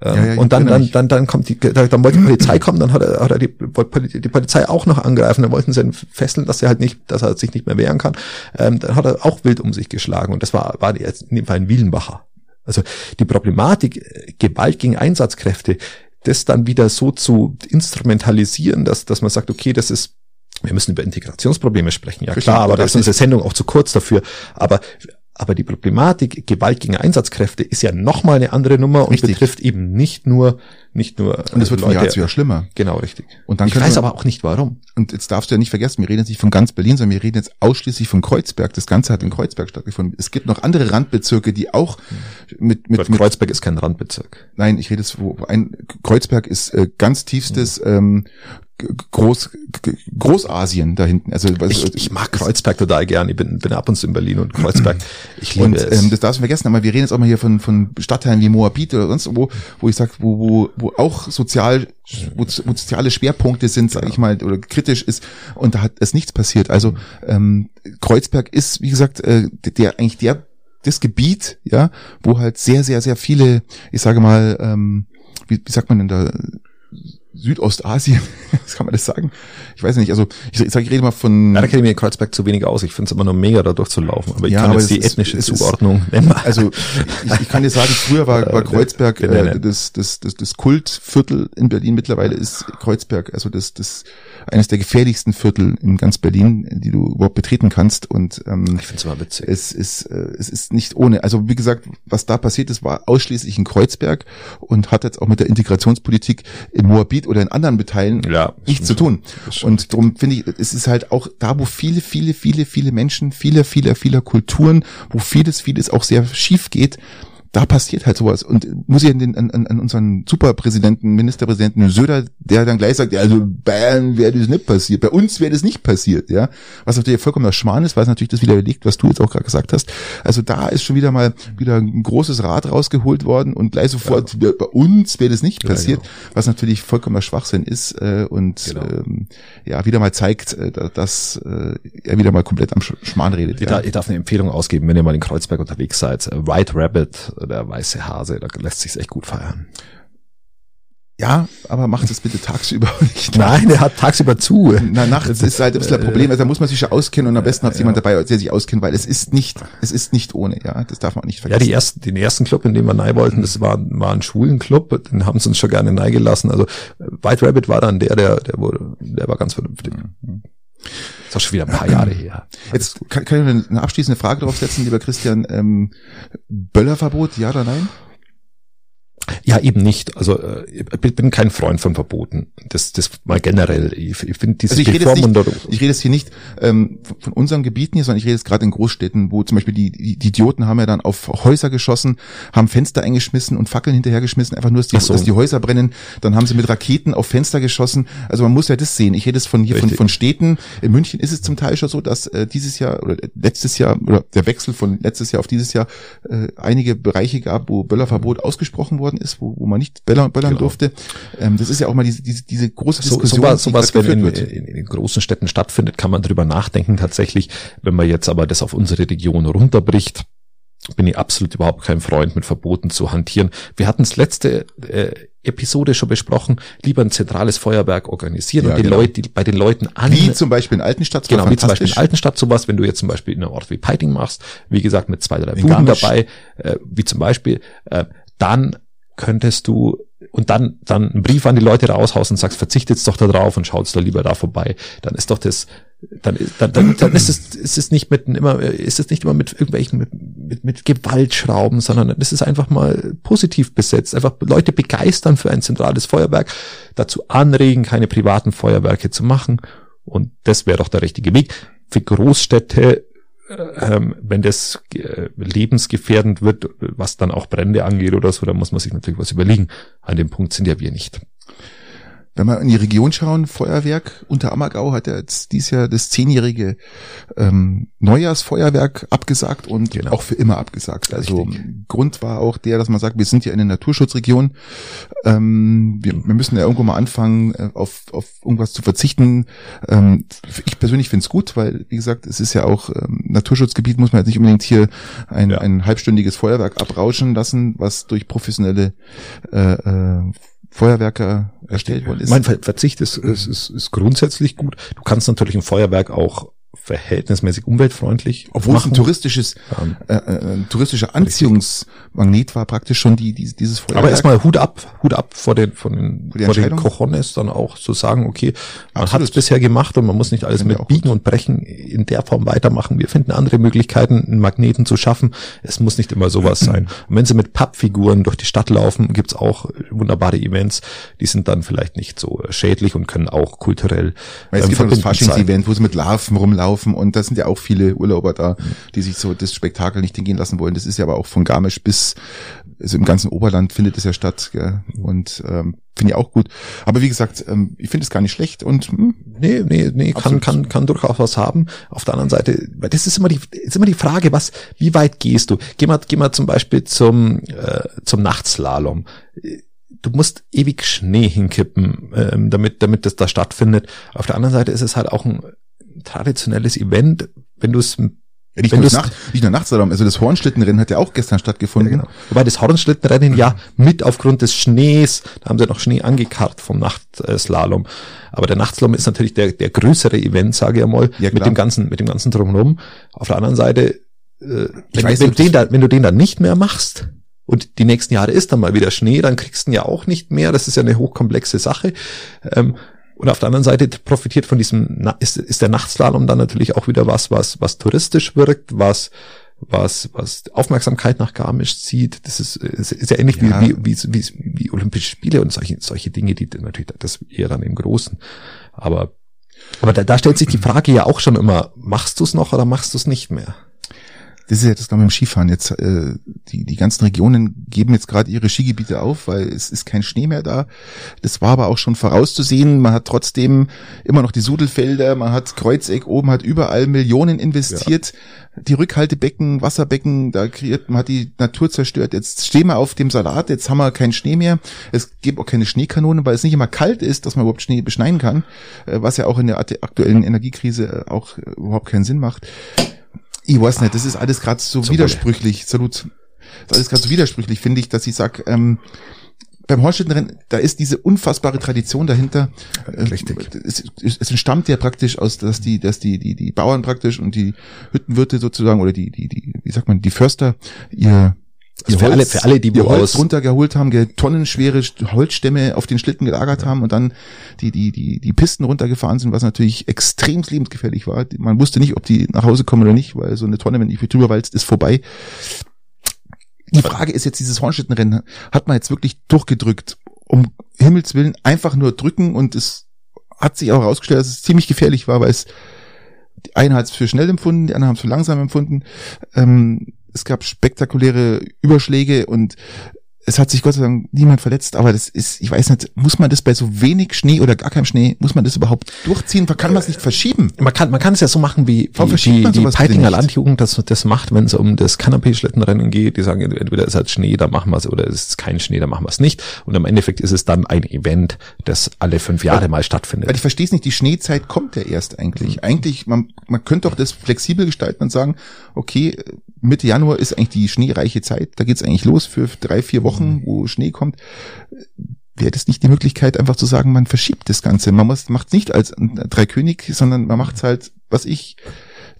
Ähm, Ja, ja, und dann, dann, dann, dann kommt die, dann wollte die Polizei kommen, dann hat er, hat er die, die Polizei auch noch angreifen, dann wollten sie ihn fesseln, dass er halt nicht, dass er sich nicht mehr wehren kann. Ähm, dann hat er auch wild um sich geschlagen und das war, war jetzt in dem Fall ein Wielenbacher. Also die Problematik äh, Gewalt gegen Einsatzkräfte, das dann wieder so zu instrumentalisieren, dass, dass man sagt, okay, das ist, wir müssen über Integrationsprobleme sprechen, ja klar, aber da das ist unsere Sendung auch zu kurz dafür. Aber aber die Problematik Gewalt gegen Einsatzkräfte ist ja nochmal eine andere Nummer und Richtig. betrifft eben nicht nur nicht nur Und es wird von Jahr zu Jahr schlimmer. genau richtig. Und dann ich weiß wir- aber auch nicht warum. Und jetzt darfst du ja nicht vergessen, wir reden jetzt nicht von ganz Berlin, sondern wir reden jetzt ausschließlich von Kreuzberg. Das Ganze hat in Kreuzberg stattgefunden. Es gibt noch andere Randbezirke, die auch mit, mit, mit Kreuzberg ist kein Randbezirk. nein, ich rede jetzt, wo ein, Kreuzberg ist äh, ganz tiefstes, ähm, G- Groß, Großasien da hinten. Also, Ich, ich mag Kreuzberg total gern. Ich bin, bin ab und zu in Berlin und Kreuzberg. Ich liebe Und es. ähm, das darfst du vergessen, aber wir reden jetzt auch mal hier von, von Stadtteilen wie Moabit oder sonst wo, wo ich sag, wo, wo, wo auch sozial, wo, wo soziale Schwerpunkte sind, sag ich mal, oder kritisch ist und da hat es nichts passiert. Also ähm, Kreuzberg ist, wie gesagt, äh, der, der eigentlich der das Gebiet, ja, wo halt sehr, sehr, sehr viele, ich sage mal, ähm, wie, wie sagt man denn da, Südostasien, was kann man das sagen? Ich weiß nicht, also ich, ich sage, ich rede mal von ja, da kenne ich mir in Kreuzberg zu wenig aus. Ich finde es immer nur mega, da durchzulaufen. Aber ich Ja, kann aber jetzt die ist- ethnische ist- Zuordnung nennen. Also ich, ich kann dir sagen, früher war, war Kreuzberg äh, das, das, das, das Kultviertel in Berlin. Mittlerweile ist Kreuzberg also das, das eines der gefährlichsten Viertel in ganz Berlin, die du überhaupt betreten kannst. Und ähm, ich finde es immer witzig. es ist äh, es ist nicht ohne. Also wie gesagt, was da passiert ist, war ausschließlich in Kreuzberg und hat jetzt auch mit der Integrationspolitik in Moabit oder in anderen Beteilen Ja, nichts zu tun. Und darum finde ich, es ist halt auch da, wo viele, viele, viele, viele Menschen, viele, viele, viele Kulturen, wo vieles, vieles auch sehr schief geht, da passiert halt sowas. Und muss ich an, den, an, an unseren Superpräsidenten, Ministerpräsidenten Söder, der dann gleich sagt, ja, also Bayern wäre das nicht passiert. Bei uns wäre das nicht passiert, ja. Was natürlich vollkommener Schmarrn ist, weil es natürlich das wieder belegt, was du jetzt auch gerade gesagt hast. Also da ist schon wieder mal wieder ein großes Rad rausgeholt worden und gleich sofort, ja. bei uns wäre das nicht passiert, ja, genau. was natürlich vollkommener Schwachsinn ist äh, und genau. ähm, ja, wieder mal zeigt, äh, dass äh, er wieder mal komplett am Schmarrn redet. Ich, ja. da, ich darf eine Empfehlung ausgeben, wenn ihr mal in Kreuzberg unterwegs seid. White Rabbit der weiße Hase, da lässt sich's echt gut feiern. Ja, aber macht es bitte tagsüber nicht. Nein, er hat tagsüber zu. Na, nachts ist halt ein bisschen ein Problem. Also da muss man sich schon auskennen und am besten hat ja. jemand dabei, der sich auskennt, weil es ist nicht, es ist nicht ohne, ja. Das darf man nicht vergessen. Ja, die ersten, den ersten Club, in dem wir neu wollten, das war, war ein schwulen Club, den haben sie uns schon gerne neu gelassen. Also White Rabbit war dann der, der, der wurde, der war ganz vernünftig. Mhm. Das ist auch schon wieder ein paar Jahre her. Jetzt kann, kann ich eine abschließende Frage draufsetzen, lieber Christian. Ähm, Böllerverbot, ja oder nein? Ja, eben nicht. Also äh, ich bin kein Freund von Verboten. Das, das mal generell. Ich, ich finde diese also ich. Rede nicht, ich rede jetzt hier nicht ähm, von unseren Gebieten hier, sondern ich rede jetzt gerade in Großstädten, wo zum Beispiel die, die, die Idioten haben ja dann auf Häuser geschossen, haben Fenster eingeschmissen und Fackeln hinterhergeschmissen, einfach nur, dass die, so. dass die Häuser brennen. Dann haben sie mit Raketen auf Fenster geschossen. Also man muss ja das sehen. Ich rede jetzt von hier von, von Städten. In München ist es zum Teil schon so, dass äh, dieses Jahr oder letztes Jahr oder der Wechsel von letztes Jahr auf dieses Jahr äh, einige Bereiche gab, wo Böllerverbot ausgesprochen worden ist, wo, wo man nicht böllern, böllern genau. durfte. Ähm, das ist ja auch mal diese, diese, diese große Diskussion. So, sowas, wenn in, in, in, großen Städten stattfindet, kann man drüber nachdenken tatsächlich. Wenn man jetzt aber das auf unsere Region runterbricht, bin ich absolut überhaupt kein Freund mit Verboten zu hantieren. Wir hatten es letzte äh, Episode schon besprochen, lieber ein zentrales Feuerwerk organisieren ja, und die genau. Leute, die, bei den Leuten an. Wie zum Beispiel in Altenstadt. Genau, wie zum Beispiel in Altenstadt sowas, wenn du jetzt zum Beispiel in einem Ort wie Peiting machst, wie gesagt, mit zwei, drei Buden dabei, äh, wie zum Beispiel, äh, dann könntest du und dann dann einen Brief an die Leute raushaust und sagst, verzichtet doch da drauf und schaut da lieber da vorbei, dann ist doch das dann dann, dann, dann ist es ist es nicht mit immer ist es nicht immer mit irgendwelchen mit, mit, mit Gewaltschrauben, sondern es ist einfach mal positiv besetzt, einfach Leute begeistern für ein zentrales Feuerwerk, dazu anregen, keine privaten Feuerwerke zu machen und das wäre doch der richtige Weg. Für Großstädte ähm, wenn das äh, lebensgefährdend wird, was dann auch Brände angeht oder so, dann muss man sich natürlich was überlegen. An dem Punkt sind ja wir nicht. Wenn wir in die Region schauen, Feuerwerk unter Ammergau hat ja jetzt dieses Jahr das zehnjährige ähm, Neujahrsfeuerwerk abgesagt und genau. auch für immer abgesagt. Also Richtig. Grund war auch der, dass man sagt, wir sind ja eine Naturschutzregion. Ähm, wir, wir müssen ja irgendwo mal anfangen, äh, auf, auf irgendwas zu verzichten. Ähm, ich persönlich finde es gut, weil, wie gesagt, es ist ja auch ähm, Naturschutzgebiet, muss man jetzt nicht unbedingt hier ein, ja. ein halbstündiges Feuerwerk abrauschen lassen, was durch professionelle äh, äh, Feuerwerker erstellt worden ist. Mein Verzicht ist, ist, ist, ist grundsätzlich gut. Du kannst natürlich ein Feuerwerk auch verhältnismäßig umweltfreundlich. Obwohl machen. es ein touristisches, ähm, äh, äh, ein touristischer Anziehungsmagnet war praktisch schon die, die dieses Feuerwerk. Aber erstmal Hut ab, Hut ab vor den, von den, vor den Cojones dann auch zu sagen, okay, man hat es bisher gemacht und man muss nicht alles mit Biegen und Brechen in der Form weitermachen. Wir finden andere Möglichkeiten, einen Magneten zu schaffen. Es muss nicht immer sowas sein. Und wenn sie mit Pappfiguren durch die Stadt laufen, gibt's auch wunderbare Events, die sind dann vielleicht nicht so schädlich und können auch kulturell. Weil es ähm, gibt das Faschings-Event, wo sie mit Larven rumlaufen laufen und da sind ja auch viele Urlauber da, die sich so das Spektakel nicht hingehen lassen wollen. Das ist ja aber auch von Garmisch bis also im ganzen Oberland findet es ja statt gell? und ähm, finde ich auch gut. Aber wie gesagt, ähm, ich finde es gar nicht schlecht und hm, nee, nee, nee, kann kann kann durchaus was haben. Auf der anderen Seite, weil das ist immer die ist immer die Frage, was wie weit gehst du? Geh mal geh mal zum Beispiel zum äh, zum Nachtslalom du musst ewig Schnee hinkippen, ähm, damit, damit das da stattfindet. Auf der anderen Seite ist es halt auch ein traditionelles Event, wenn du es ja, nicht, nur Nacht, nicht nur nachts, also das Hornschlittenrennen hat ja auch gestern stattgefunden. Ja, genau. Wobei das Hornschlittenrennen ja mit aufgrund des Schnees, da haben sie noch Schnee angekarrt vom Nachtslalom. Aber der Nachtslalom ist natürlich der, der größere Event, sage ich einmal, ja, mit dem ganzen, mit dem ganzen drumherum. Auf der anderen Seite, äh, wenn, weiß, wenn, du den da, wenn du den dann nicht mehr machst, und die nächsten Jahre ist dann mal wieder Schnee, dann kriegst du ihn ja auch nicht mehr. Das ist ja eine hochkomplexe Sache. Ähm, und auf der anderen Seite profitiert von diesem, ist, ist der Nachtslalom dann natürlich auch wieder was, was, was touristisch wirkt, was, was, was Aufmerksamkeit nach Garmisch zieht. Das ist, ist, ist ja ähnlich Ja. Wie, wie, wie, wie, wie Olympische Spiele und solche, solche Dinge, die natürlich das eher dann im Großen. Aber, aber da, da stellt sich die Frage ja auch schon immer, machst du es noch oder machst du es nicht mehr? Das ist ja das glaube ich im Skifahren jetzt. Äh, die die ganzen Regionen geben jetzt gerade ihre Skigebiete auf, weil es ist kein Schnee mehr da. Das war aber auch schon vorauszusehen. Man hat trotzdem immer noch die Sudelfelder, man hat Kreuzeck oben, hat überall Millionen investiert. Die Rückhaltebecken, Wasserbecken, da kreiert man hat die Natur zerstört. Jetzt stehen wir auf dem Salat, jetzt haben wir keinen Schnee mehr. Es gibt auch keine Schneekanonen, weil es nicht immer kalt ist, dass man überhaupt Schnee beschneien kann, äh, was ja auch in der aktuellen Energiekrise äh, auch äh, überhaupt keinen Sinn macht. Ich weiß nicht, das ist alles gerade so Zum widersprüchlich. Salut. Das ist alles gerade so widersprüchlich, finde ich, dass ich sag, ähm, beim Holsteinrennen, da ist diese unfassbare Tradition dahinter. Äh, Richtig. Es, es, es entstammt ja praktisch aus, dass die, dass die, die, die Bauern praktisch und die Hüttenwirte sozusagen oder die, die, die, wie sagt man, die Förster ihr Also für alle- für alle, die ihr wo Holz aus- runtergeholt haben, tonnenschwere St- Holzstämme auf den Schlitten gelagert haben und dann die, die, die, die Pisten runtergefahren sind, was natürlich extrem lebensgefährlich war. Man wusste nicht, ob die nach Hause kommen oder nicht, weil so eine Tonne, wenn die drüber walzt, ist vorbei. Die Frage ist jetzt, dieses Hornschlittenrennen hat man jetzt wirklich durchgedrückt. Um Himmels Willen einfach nur drücken und es hat sich auch herausgestellt, dass es ziemlich gefährlich war, weil es die eine hat es für schnell empfunden, die anderen haben es für langsam empfunden. Ähm, es gab spektakuläre Überschläge und es hat sich Gott sei Dank niemand verletzt, aber das ist, ich weiß nicht, muss man das bei so wenig Schnee oder gar keinem Schnee, muss man das überhaupt durchziehen? Kann man es nicht verschieben? Man kann, man kann es ja so machen, wie, wie die, man die Peitinger? Landjugend das, das macht, wenn es um das Canapé-Schlittenrennen geht. Die sagen, entweder ist halt Schnee, dann machen wir es, oder es ist kein Schnee, dann machen wir es nicht. Und im Endeffekt ist es dann ein Event, das alle fünf Jahre mal Weil stattfindet. ich verstehe es nicht, die Schneezeit kommt ja erst eigentlich. Eigentlich, man, man könnte doch das flexibel gestalten und sagen, okay, Mitte Januar ist eigentlich die schneereiche Zeit, da geht's eigentlich los für drei, vier Wochen, wo Schnee kommt. Wäre das nicht die Möglichkeit, einfach zu sagen, man verschiebt das Ganze? Man muss, macht nicht als Dreikönig, sondern man macht es halt, was ich,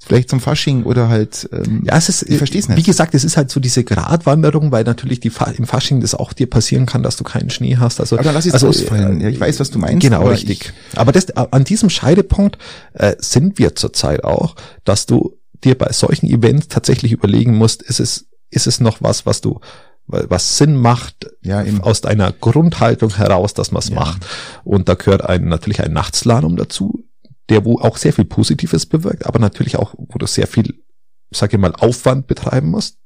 vielleicht zum Fasching oder halt, ähm, Ja, es ist, ich verstehe es Wie nicht. gesagt, es ist halt so diese Gratwanderung, weil natürlich die Fa im Fasching das auch dir passieren kann, dass du keinen Schnee hast. Also, Aber dann lass es also, ausfallen. Ja, ich weiß, was du meinst, Genau, aber richtig. Aber das, an diesem Scheidepunkt äh, sind wir zurzeit auch, dass du dir bei solchen Events tatsächlich überlegen musst, ist es, ist es noch was, was du was Sinn macht Ja, eben. aus deiner Grundhaltung heraus, dass man es Ja. macht. Und da gehört ein, natürlich ein Nachtslalom dazu, der wo auch sehr viel Positives bewirkt, aber natürlich auch, wo du sehr viel, sag ich mal, Aufwand betreiben musst.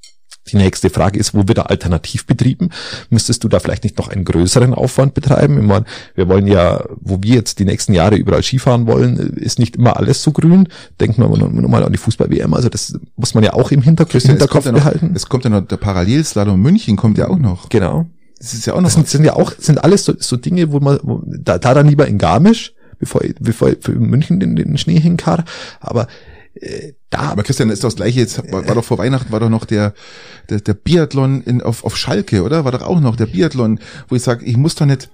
Die nächste Frage ist, wo wird er alternativ betrieben? Müsstest du da vielleicht nicht noch einen größeren Aufwand betreiben? Ich meine, wir wollen ja, wo wir jetzt die nächsten Jahre überall Skifahren wollen, ist nicht immer alles so grün. Denken wir nur nur mal an die Fußball-WM. Also das muss man ja auch im Hinterkopf, es Hinterkopf kommt ja noch, behalten. es kommt ja noch der Parallelslalom München kommt ja auch noch. Genau. Das ist ja auch noch Das sind, sind ja auch, sind alles so, so Dinge, wo man, wo, da, da dann lieber in Garmisch, bevor, bevor für München den, den Schnee hinkar. Aber äh, da, Aber Christian, ist doch das gleiche, jetzt war, war doch vor Weihnachten, war doch noch der, der, der Biathlon in, auf, auf Schalke, oder? War doch auch noch der Biathlon, wo ich sage, ich muss doch nicht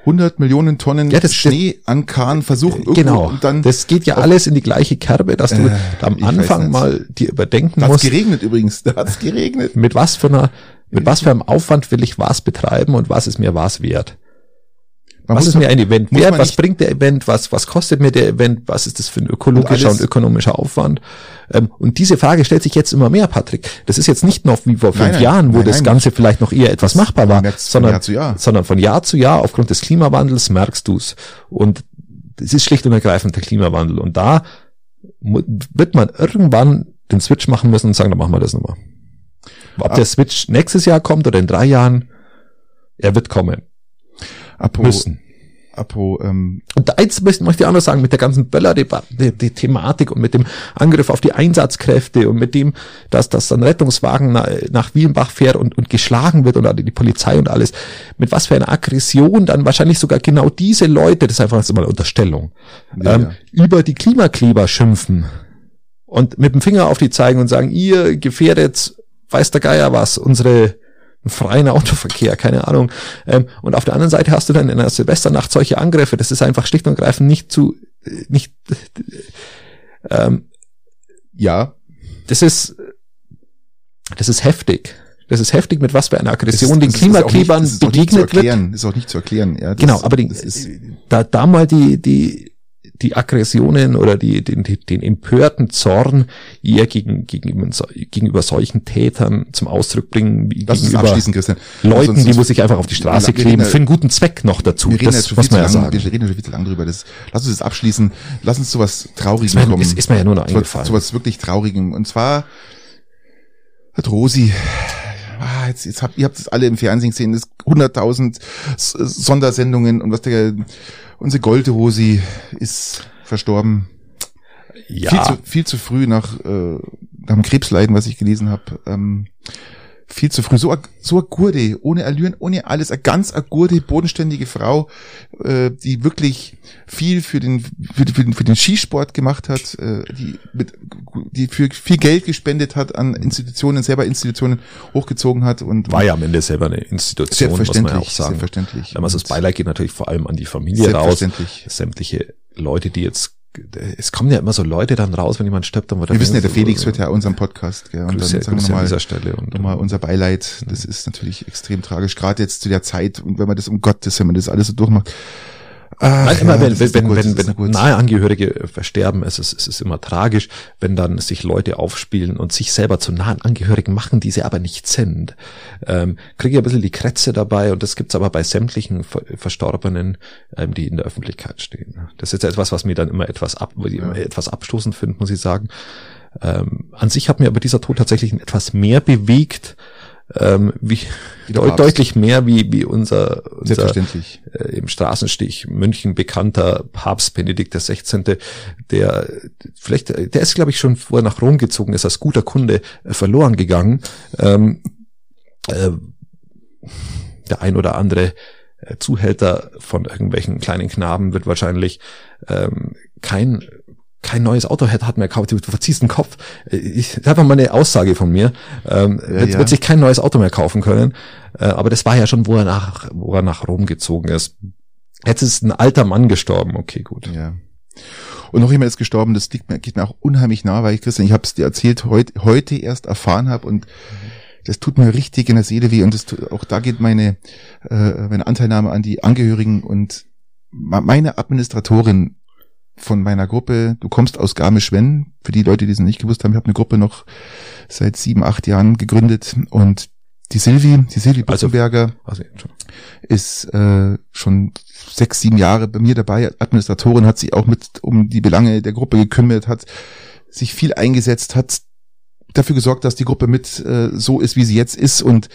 100 Millionen Tonnen Ja, das- Schnee an Kahn versuchen irgendwo genau, und dann das geht ja alles in die gleiche Kerbe, dass du Äh, am Anfang mal dir überdenken hat's musst, geregnet übrigens, da hat's geregnet. mit was für einer, mit was für einem Aufwand will ich was betreiben und was ist mir was wert. Man was ist mir ein Event wert? Was bringt der Event? Was, was kostet mir der Event? Was ist das für ein ökologischer alles- und, ökonomischer Aufwand? Ähm, und diese Frage stellt sich jetzt immer mehr, Patrick. Das ist jetzt nicht noch wie vor fünf Nein, nein, Jahren, wo nein, das. Ganze vielleicht noch eher etwas machbar war, sondern, Jahr Jahr. sondern von Jahr zu Jahr aufgrund des Klimawandels merkst du's. Und es ist schlicht und ergreifend der Klimawandel. Und da wird man irgendwann den Switch machen müssen und sagen, dann machen wir das nochmal. Ob Ah. der Switch nächstes Jahr kommt oder in drei Jahren, er wird kommen. Apo, Müssen. Apo, ähm, Und eins möchte, ich auch noch sagen, mit der ganzen Böller-Debatte, die, die Thematik und mit dem Angriff auf die Einsatzkräfte und mit dem, dass, dass dann Rettungswagen nach, nach Wienbach fährt und, und geschlagen wird und dann die Polizei und alles, mit was für einer Aggression dann wahrscheinlich sogar genau diese Leute, das ist einfach jetzt mal eine Unterstellung, Ja, ähm, über die Klimakleber schimpfen und mit dem Finger auf die zeigen und sagen, ihr gefährdet, weiß der Geier was, unsere freien Autoverkehr, keine Ahnung. Ähm, und auf der anderen Seite hast du dann in der Silvesternacht solche Angriffe. Das ist einfach schlicht und greifend nicht zu, äh, nicht, ähm, ja, das ist, das ist heftig. Das ist heftig, mit was für einer das Aggression den das ist nicht- Klimaklebern das ist auch nicht zu begegnet wird. erklären, Das ist auch nicht zu erklären, ja. Das, Genau, aber die, da, da mal die, die, die Aggressionen oder die, den, den empörten Zorn eher gegen, gegenüber, gegenüber solchen Tätern zum Ausdruck bringen, wie Lass gegenüber abschließen, Christian. Leuten, Sonst- die muss sich einfach auf die Straße kleben, für einen guten Zweck noch dazu. Wir reden Das viel man ja zu sagen. wir reden schon viel zu lang drüber. Das, lass uns das abschließen. Lass uns zu was Traurigem Ist mir, kommen. ist, ist mir ja nur noch zu, was- eingefallen. zu was wirklich Traurigem. Und zwar hat Rosi, ah, jetzt, jetzt habt, ihr habt es alle im Fernsehen gesehen, es 100.000 S- Sondersendungen und was der, unsere Gold-Rosi ist verstorben. ja, Viel, zu, viel zu früh nach, äh, nach dem Krebsleiden, was ich gelesen habe. Ähm, viel zu früh. So, a- so eine Gurde, ohne Allüren, ohne alles. Eine ganz eine gurde, bodenständige Frau, äh, die wirklich viel für den, für, den- für, den, für den Skisport gemacht hat, äh, die, mit, die für viel Geld gespendet hat an Institutionen, selber Institutionen hochgezogen hat und war ja am Ende selber eine Institution, muss man ja selbstverständlich, auch sagen. selbstverständlich. Aber das Beileid geht natürlich vor allem an die Familie raus. Selbstverständlich. Sämtliche Leute, die jetzt, es kommen ja immer so Leute dann raus, wenn jemand stirbt, dann wird Wir wissen ja, der so- Felix hört ja unseren Podcast, gell, und Grüße, dann sagen wir Grüße an dieser Stelle und nochmal unser Beileid. Das ist natürlich extrem tragisch, gerade jetzt zu der Zeit und wenn man das um Gottes, wenn man das alles so durchmacht. Ach, Nein, immer ja, wenn, wenn, ist wenn, wenn, nahe Angehörige versterben, es ist, es ist immer tragisch, wenn dann sich Leute aufspielen und sich selber zu nahen Angehörigen machen, die sie aber nicht sind. Ähm, kriege ich ein bisschen die Krätze dabei und das gibt's aber bei sämtlichen Ver Verstorbenen, ähm, die in der Öffentlichkeit stehen. Das ist etwas, was mir dann immer etwas ab, immer etwas abstoßend finde, muss ich sagen. Ähm, an sich hat mir aber dieser Tod tatsächlich etwas mehr bewegt, ähm, wie, deut- deutlich mehr wie, wie unser, unser äh, im Straßenstich München bekannter Papst Benedikt XVI., der vielleicht, der ist, glaube ich, schon vorher nach Rom gezogen, ist als guter Kunde äh, verloren gegangen. Ähm, äh, der ein oder andere äh, Zuhälter von irgendwelchen kleinen Knaben wird wahrscheinlich ähm, kein kein neues Auto hat, hat mehr gekauft, du, verziehst den Kopf. Ich, das war mal eine Aussage von mir. Ähm, wird, ja. wird sich kein neues Auto mehr kaufen können. Äh, aber das war ja schon, wo er nach, wo er nach Rom gezogen ist. Jetzt ist ein alter Mann gestorben. Okay, gut. Ja. Und noch jemand ist gestorben, das liegt mir, geht mir auch unheimlich nah, weil ich, Christian, ich habe es dir erzählt, heut, heute erst erfahren habe und das tut mir richtig in der Seele weh und das, tut- auch da geht meine, äh, meine Anteilnahme an die Angehörigen und meine Administratorin von meiner Gruppe, du kommst aus Garmisch-Wenn, für die Leute, die es nicht gewusst haben, ich habe eine Gruppe noch seit sieben, acht Jahren gegründet und die Silvi, die Silvi Also- Butzenberger, Also, Entschuldigung. ist äh, schon sechs, sieben Jahre bei mir dabei. Administratorin hat sich auch mit um die Belange der Gruppe gekümmert, hat sich viel eingesetzt, hat dafür gesorgt, dass die Gruppe mit äh, so ist, wie sie jetzt ist. Und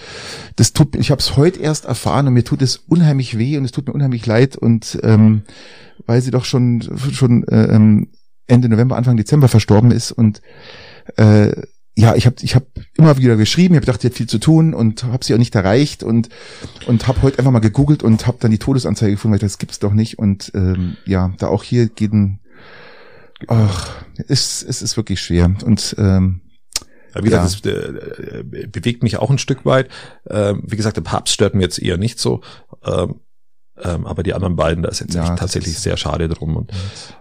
das tut, ich habe es heute erst erfahren und mir tut es unheimlich weh und es tut mir unheimlich leid. Und ähm, weil sie doch schon schon äh, ähm, Ende November, Anfang Dezember verstorben ist. Und äh, ja, ich habe ich hab immer wieder geschrieben, ich habe gedacht, sie hat viel zu tun und habe sie auch nicht erreicht. Und und habe heute einfach mal gegoogelt und habe dann die Todesanzeige gefunden, weil ich dachte, das gibt's doch nicht. Und ähm, ja, da auch hier ein ach, es, es ist wirklich schwer. Und ähm, wie gesagt, Ja. das äh, äh, bewegt mich auch ein Stück weit. Ähm, wie gesagt, der Papst stört mir jetzt eher nicht so. Ähm, ähm, aber die anderen beiden, da ist jetzt Ja, tatsächlich ist- sehr schade drum. Und,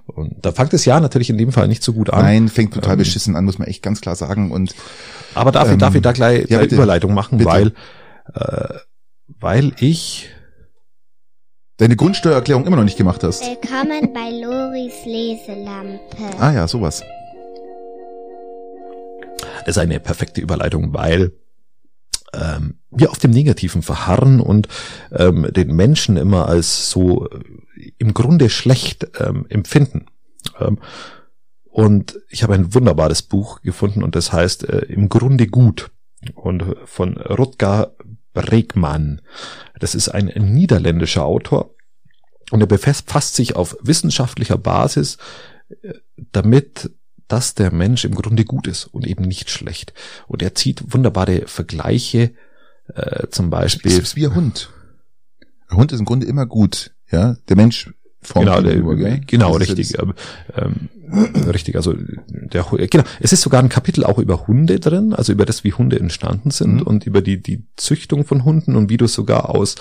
und da fängt das Jahr natürlich in dem Fall nicht so gut an. nein, fängt total Ähm, beschissen an, muss man echt ganz klar sagen und Aber darf, ich, Ähm, darf ich da gleich, ja, bitte. Überleitung machen, Bitte. weil, äh, weil ich, deine Grundsteuererklärung immer noch nicht gemacht hast. Willkommen bei Loris Leselampe. Ah ja, sowas. Ist eine perfekte Überleitung, weil ähm, wir auf dem Negativen verharren und ähm, den Menschen immer als so äh, im Grunde schlecht ähm, empfinden. Ähm, und ich habe ein wunderbares Buch gefunden und das heißt äh, Im Grunde gut und äh, von Rutger Bregmann. Das ist ein niederländischer Autor und er befasst sich auf wissenschaftlicher Basis äh, damit, dass der Mensch im Grunde gut ist und eben nicht schlecht. Und er zieht wunderbare Vergleiche, äh, zum Es Beispiel. ist wie ein Hund. Ein Hund ist im Grunde immer gut, ja. Der Mensch formt Genau, der, gell? genau, richtig. Ähm, richtig, also der Hu- genau. Es ist sogar ein Kapitel auch über Hunde drin, also über das, wie Hunde entstanden sind Mhm. und über die, die Züchtung von Hunden und wie du sogar aus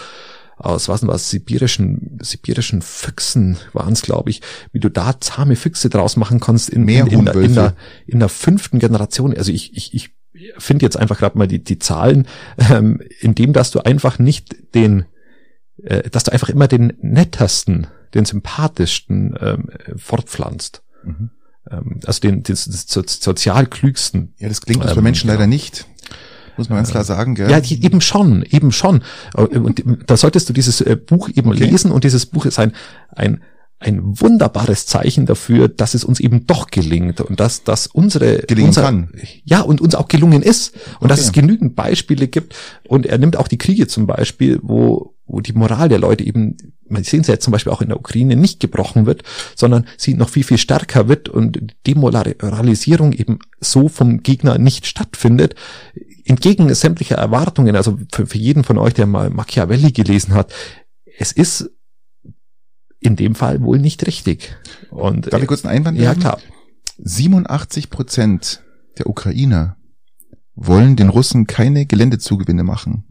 aus was denn was sibirischen sibirischen Füchsen waren es glaube ich wie du da zahme Füchse draus machen kannst in, in, in, der, in, der, in der fünften Generation also ich ich, ich finde jetzt einfach gerade mal die die Zahlen ähm, indem dass du einfach nicht den äh, dass du einfach immer den nettesten den sympathischsten ähm, fortpflanzt. Mhm. Ähm, also den, den, den so, sozial klügsten. Ja, das klingt uns Ähm, bei Menschen genau. leider nicht. Muss man ganz klar sagen, gell? Ja, eben schon, eben schon. Und da solltest du dieses äh, Buch eben Okay. lesen und dieses Buch ist ein, ein, ein wunderbares Zeichen dafür, dass es uns eben doch gelingt und dass, dass unsere, Gelingen unser, kann. ja, und uns auch gelungen ist und dass Okay. es genügend Beispiele gibt und er nimmt auch die Kriege zum Beispiel, wo, wo die Moral der Leute eben, man sehen ja jetzt zum Beispiel auch in der Ukraine, nicht gebrochen wird, sondern sie noch viel, viel stärker wird und Demoralisierung eben so vom Gegner nicht stattfindet, entgegen sämtlicher Erwartungen, also für, für jeden von euch, der mal Machiavelli gelesen hat, es ist in dem Fall wohl nicht richtig. Und Darf ich kurz einen Einwand ja haben? klar, 87 Prozent der Ukrainer wollen den Russen keine Geländezugewinne machen.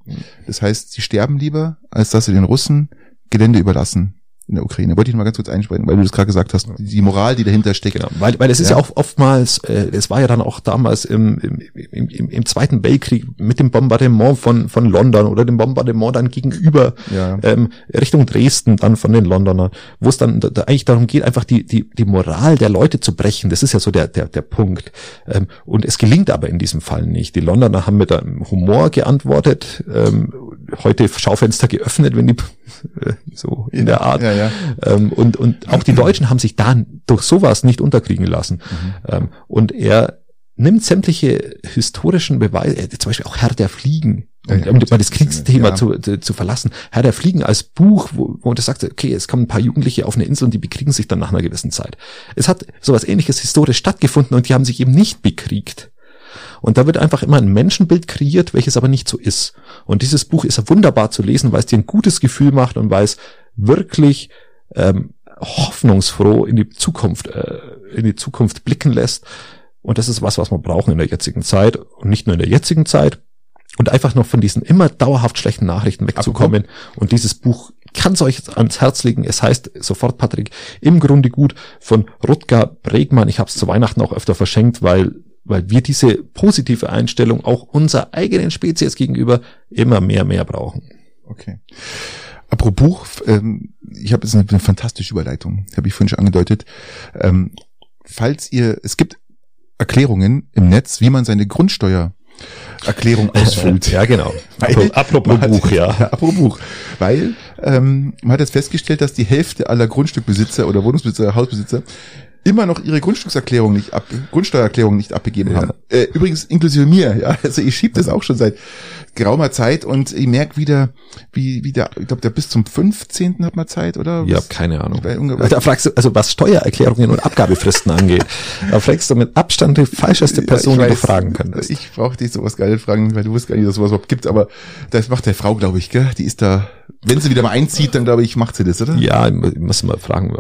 Das heißt, sie sterben lieber, als dass sie den Russen Gelände überlassen in der Ukraine. Wollte ich mal ganz kurz einsprechen, weil du das gerade gesagt hast, die Moral, die dahinter steckt. Genau, weil, weil es ist ja, Ja. auch oftmals, äh, es war ja dann auch damals im, im, im, im, Zweiten Weltkrieg mit dem Bombardement von, von London oder dem Bombardement dann gegenüber Ja. ähm, Richtung Dresden dann von den Londonern, wo es dann da, da eigentlich darum geht, einfach die, die, die Moral der Leute zu brechen. Das ist ja so der, der, der Punkt. Ähm, und es gelingt aber in diesem Fall nicht. Die Londoner haben mit einem Humor geantwortet, ähm, heute Schaufenster geöffnet, wenn die äh, so in der Art. Ja, ja. Ähm, und, und auch die Deutschen haben sich da durch sowas nicht unterkriegen lassen. Mhm. Ähm, und er nimmt sämtliche historischen Beweise, äh, zum Beispiel auch Herr der Fliegen, Ja, um, um mal das Kriegsthema ja- zu, zu, zu verlassen. Herr der Fliegen als Buch, wo, wo er sagt, okay, es kommen ein paar Jugendliche auf eine Insel und die bekriegen sich dann nach einer gewissen Zeit. Es hat sowas ähnliches historisch stattgefunden und die haben sich eben nicht bekriegt. Und da wird einfach immer ein Menschenbild kreiert, welches aber nicht so ist. Und dieses Buch ist wunderbar zu lesen, weil es dir ein gutes Gefühl macht und weil es wirklich ähm, hoffnungsfroh in die Zukunft, äh, in die Zukunft blicken lässt. Und das ist was, was wir brauchen in der jetzigen Zeit und nicht nur in der jetzigen Zeit. Und einfach noch von diesen immer dauerhaft schlechten Nachrichten wegzukommen. Und dieses Buch kann es euch ans Herz legen. Es heißt sofort, Patrick, im Grunde gut von Rutger Bregmann. Ich habe es zu Weihnachten auch öfter verschenkt, weil weil wir diese positive Einstellung auch unserer eigenen Spezies gegenüber immer mehr, mehr brauchen. Okay. Apropos Buch, ähm, ich habe jetzt eine, eine fantastische Überleitung, habe ich vorhin schon angedeutet. Ähm, falls ihr, es gibt Erklärungen im Netz, wie man seine Grundsteuererklärung ausfüllt. Ja, genau. Weil- Apropos hat- Buch, ja. Apropos Buch. Weil ähm, man hat jetzt festgestellt, dass die Hälfte aller Grundstückbesitzer oder Wohnungsbesitzer, Hausbesitzer immer noch ihre Grundstückserklärung nicht ab, Grundsteuererklärung nicht abgegeben Ja. haben. Äh, übrigens inklusive mir, ja. Also ich schieb das auch schon seit geraumer Zeit und ich merke wieder, wie, wie der, ich glaube, der bis zum 15. hat man Zeit, oder? Ja, Was- keine Ahnung. Da fragst du, also was Steuererklärungen und Abgabefristen angeht, da fragst du mit Abstand die falscheste Ja, Person, ich die du weiß, fragen könntest. Ich brauche dich sowas gar nicht fragen, weil du wusst gar nicht, dass sowas überhaupt gibt, aber das macht der Frau, glaube ich, gell? Die ist da, wenn sie wieder mal einzieht, dann glaube ich, macht sie das, oder? ja, ich muss mal fragen,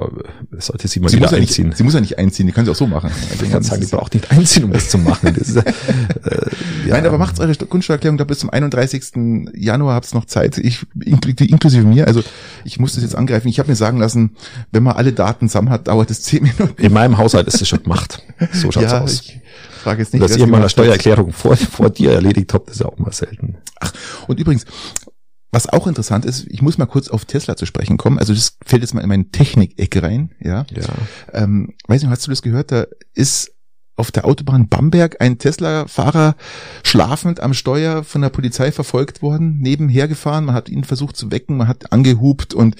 sollte sie mal Sie wieder muss, ja nicht, einziehen. sie muss ja nicht einziehen, die kann sie auch so machen. Also Ich kann sagen, die braucht nicht einziehen, um das zu machen. Das ist, äh, ja. Nein, aber macht's eure Grundsteuererklärung da bis zum 31. Januar habt's noch Zeit, ich inkl- inklusive mir. Also ich muss das jetzt angreifen. Ich habe mir sagen lassen, wenn man alle Daten zusammen hat, dauert es zehn Minuten. In meinem Haushalt ist es schon gemacht. So schaut's aus. ich frage jetzt nicht, Dass ihr mal eine. Steuererklärung vor, vor dir erledigt habt, ist ja auch mal selten. Und übrigens, was auch interessant ist, ich muss mal kurz auf Tesla zu sprechen kommen. Also das fällt jetzt mal in meine Technik-Ecke rein, ja. Ja. Ähm, weiß nicht, hast du das gehört? Da ist auf der Autobahn Bamberg ein Tesla-Fahrer schlafend am Steuer von der Polizei verfolgt worden, nebenher gefahren. Man hat ihn versucht zu wecken, man hat angehupt und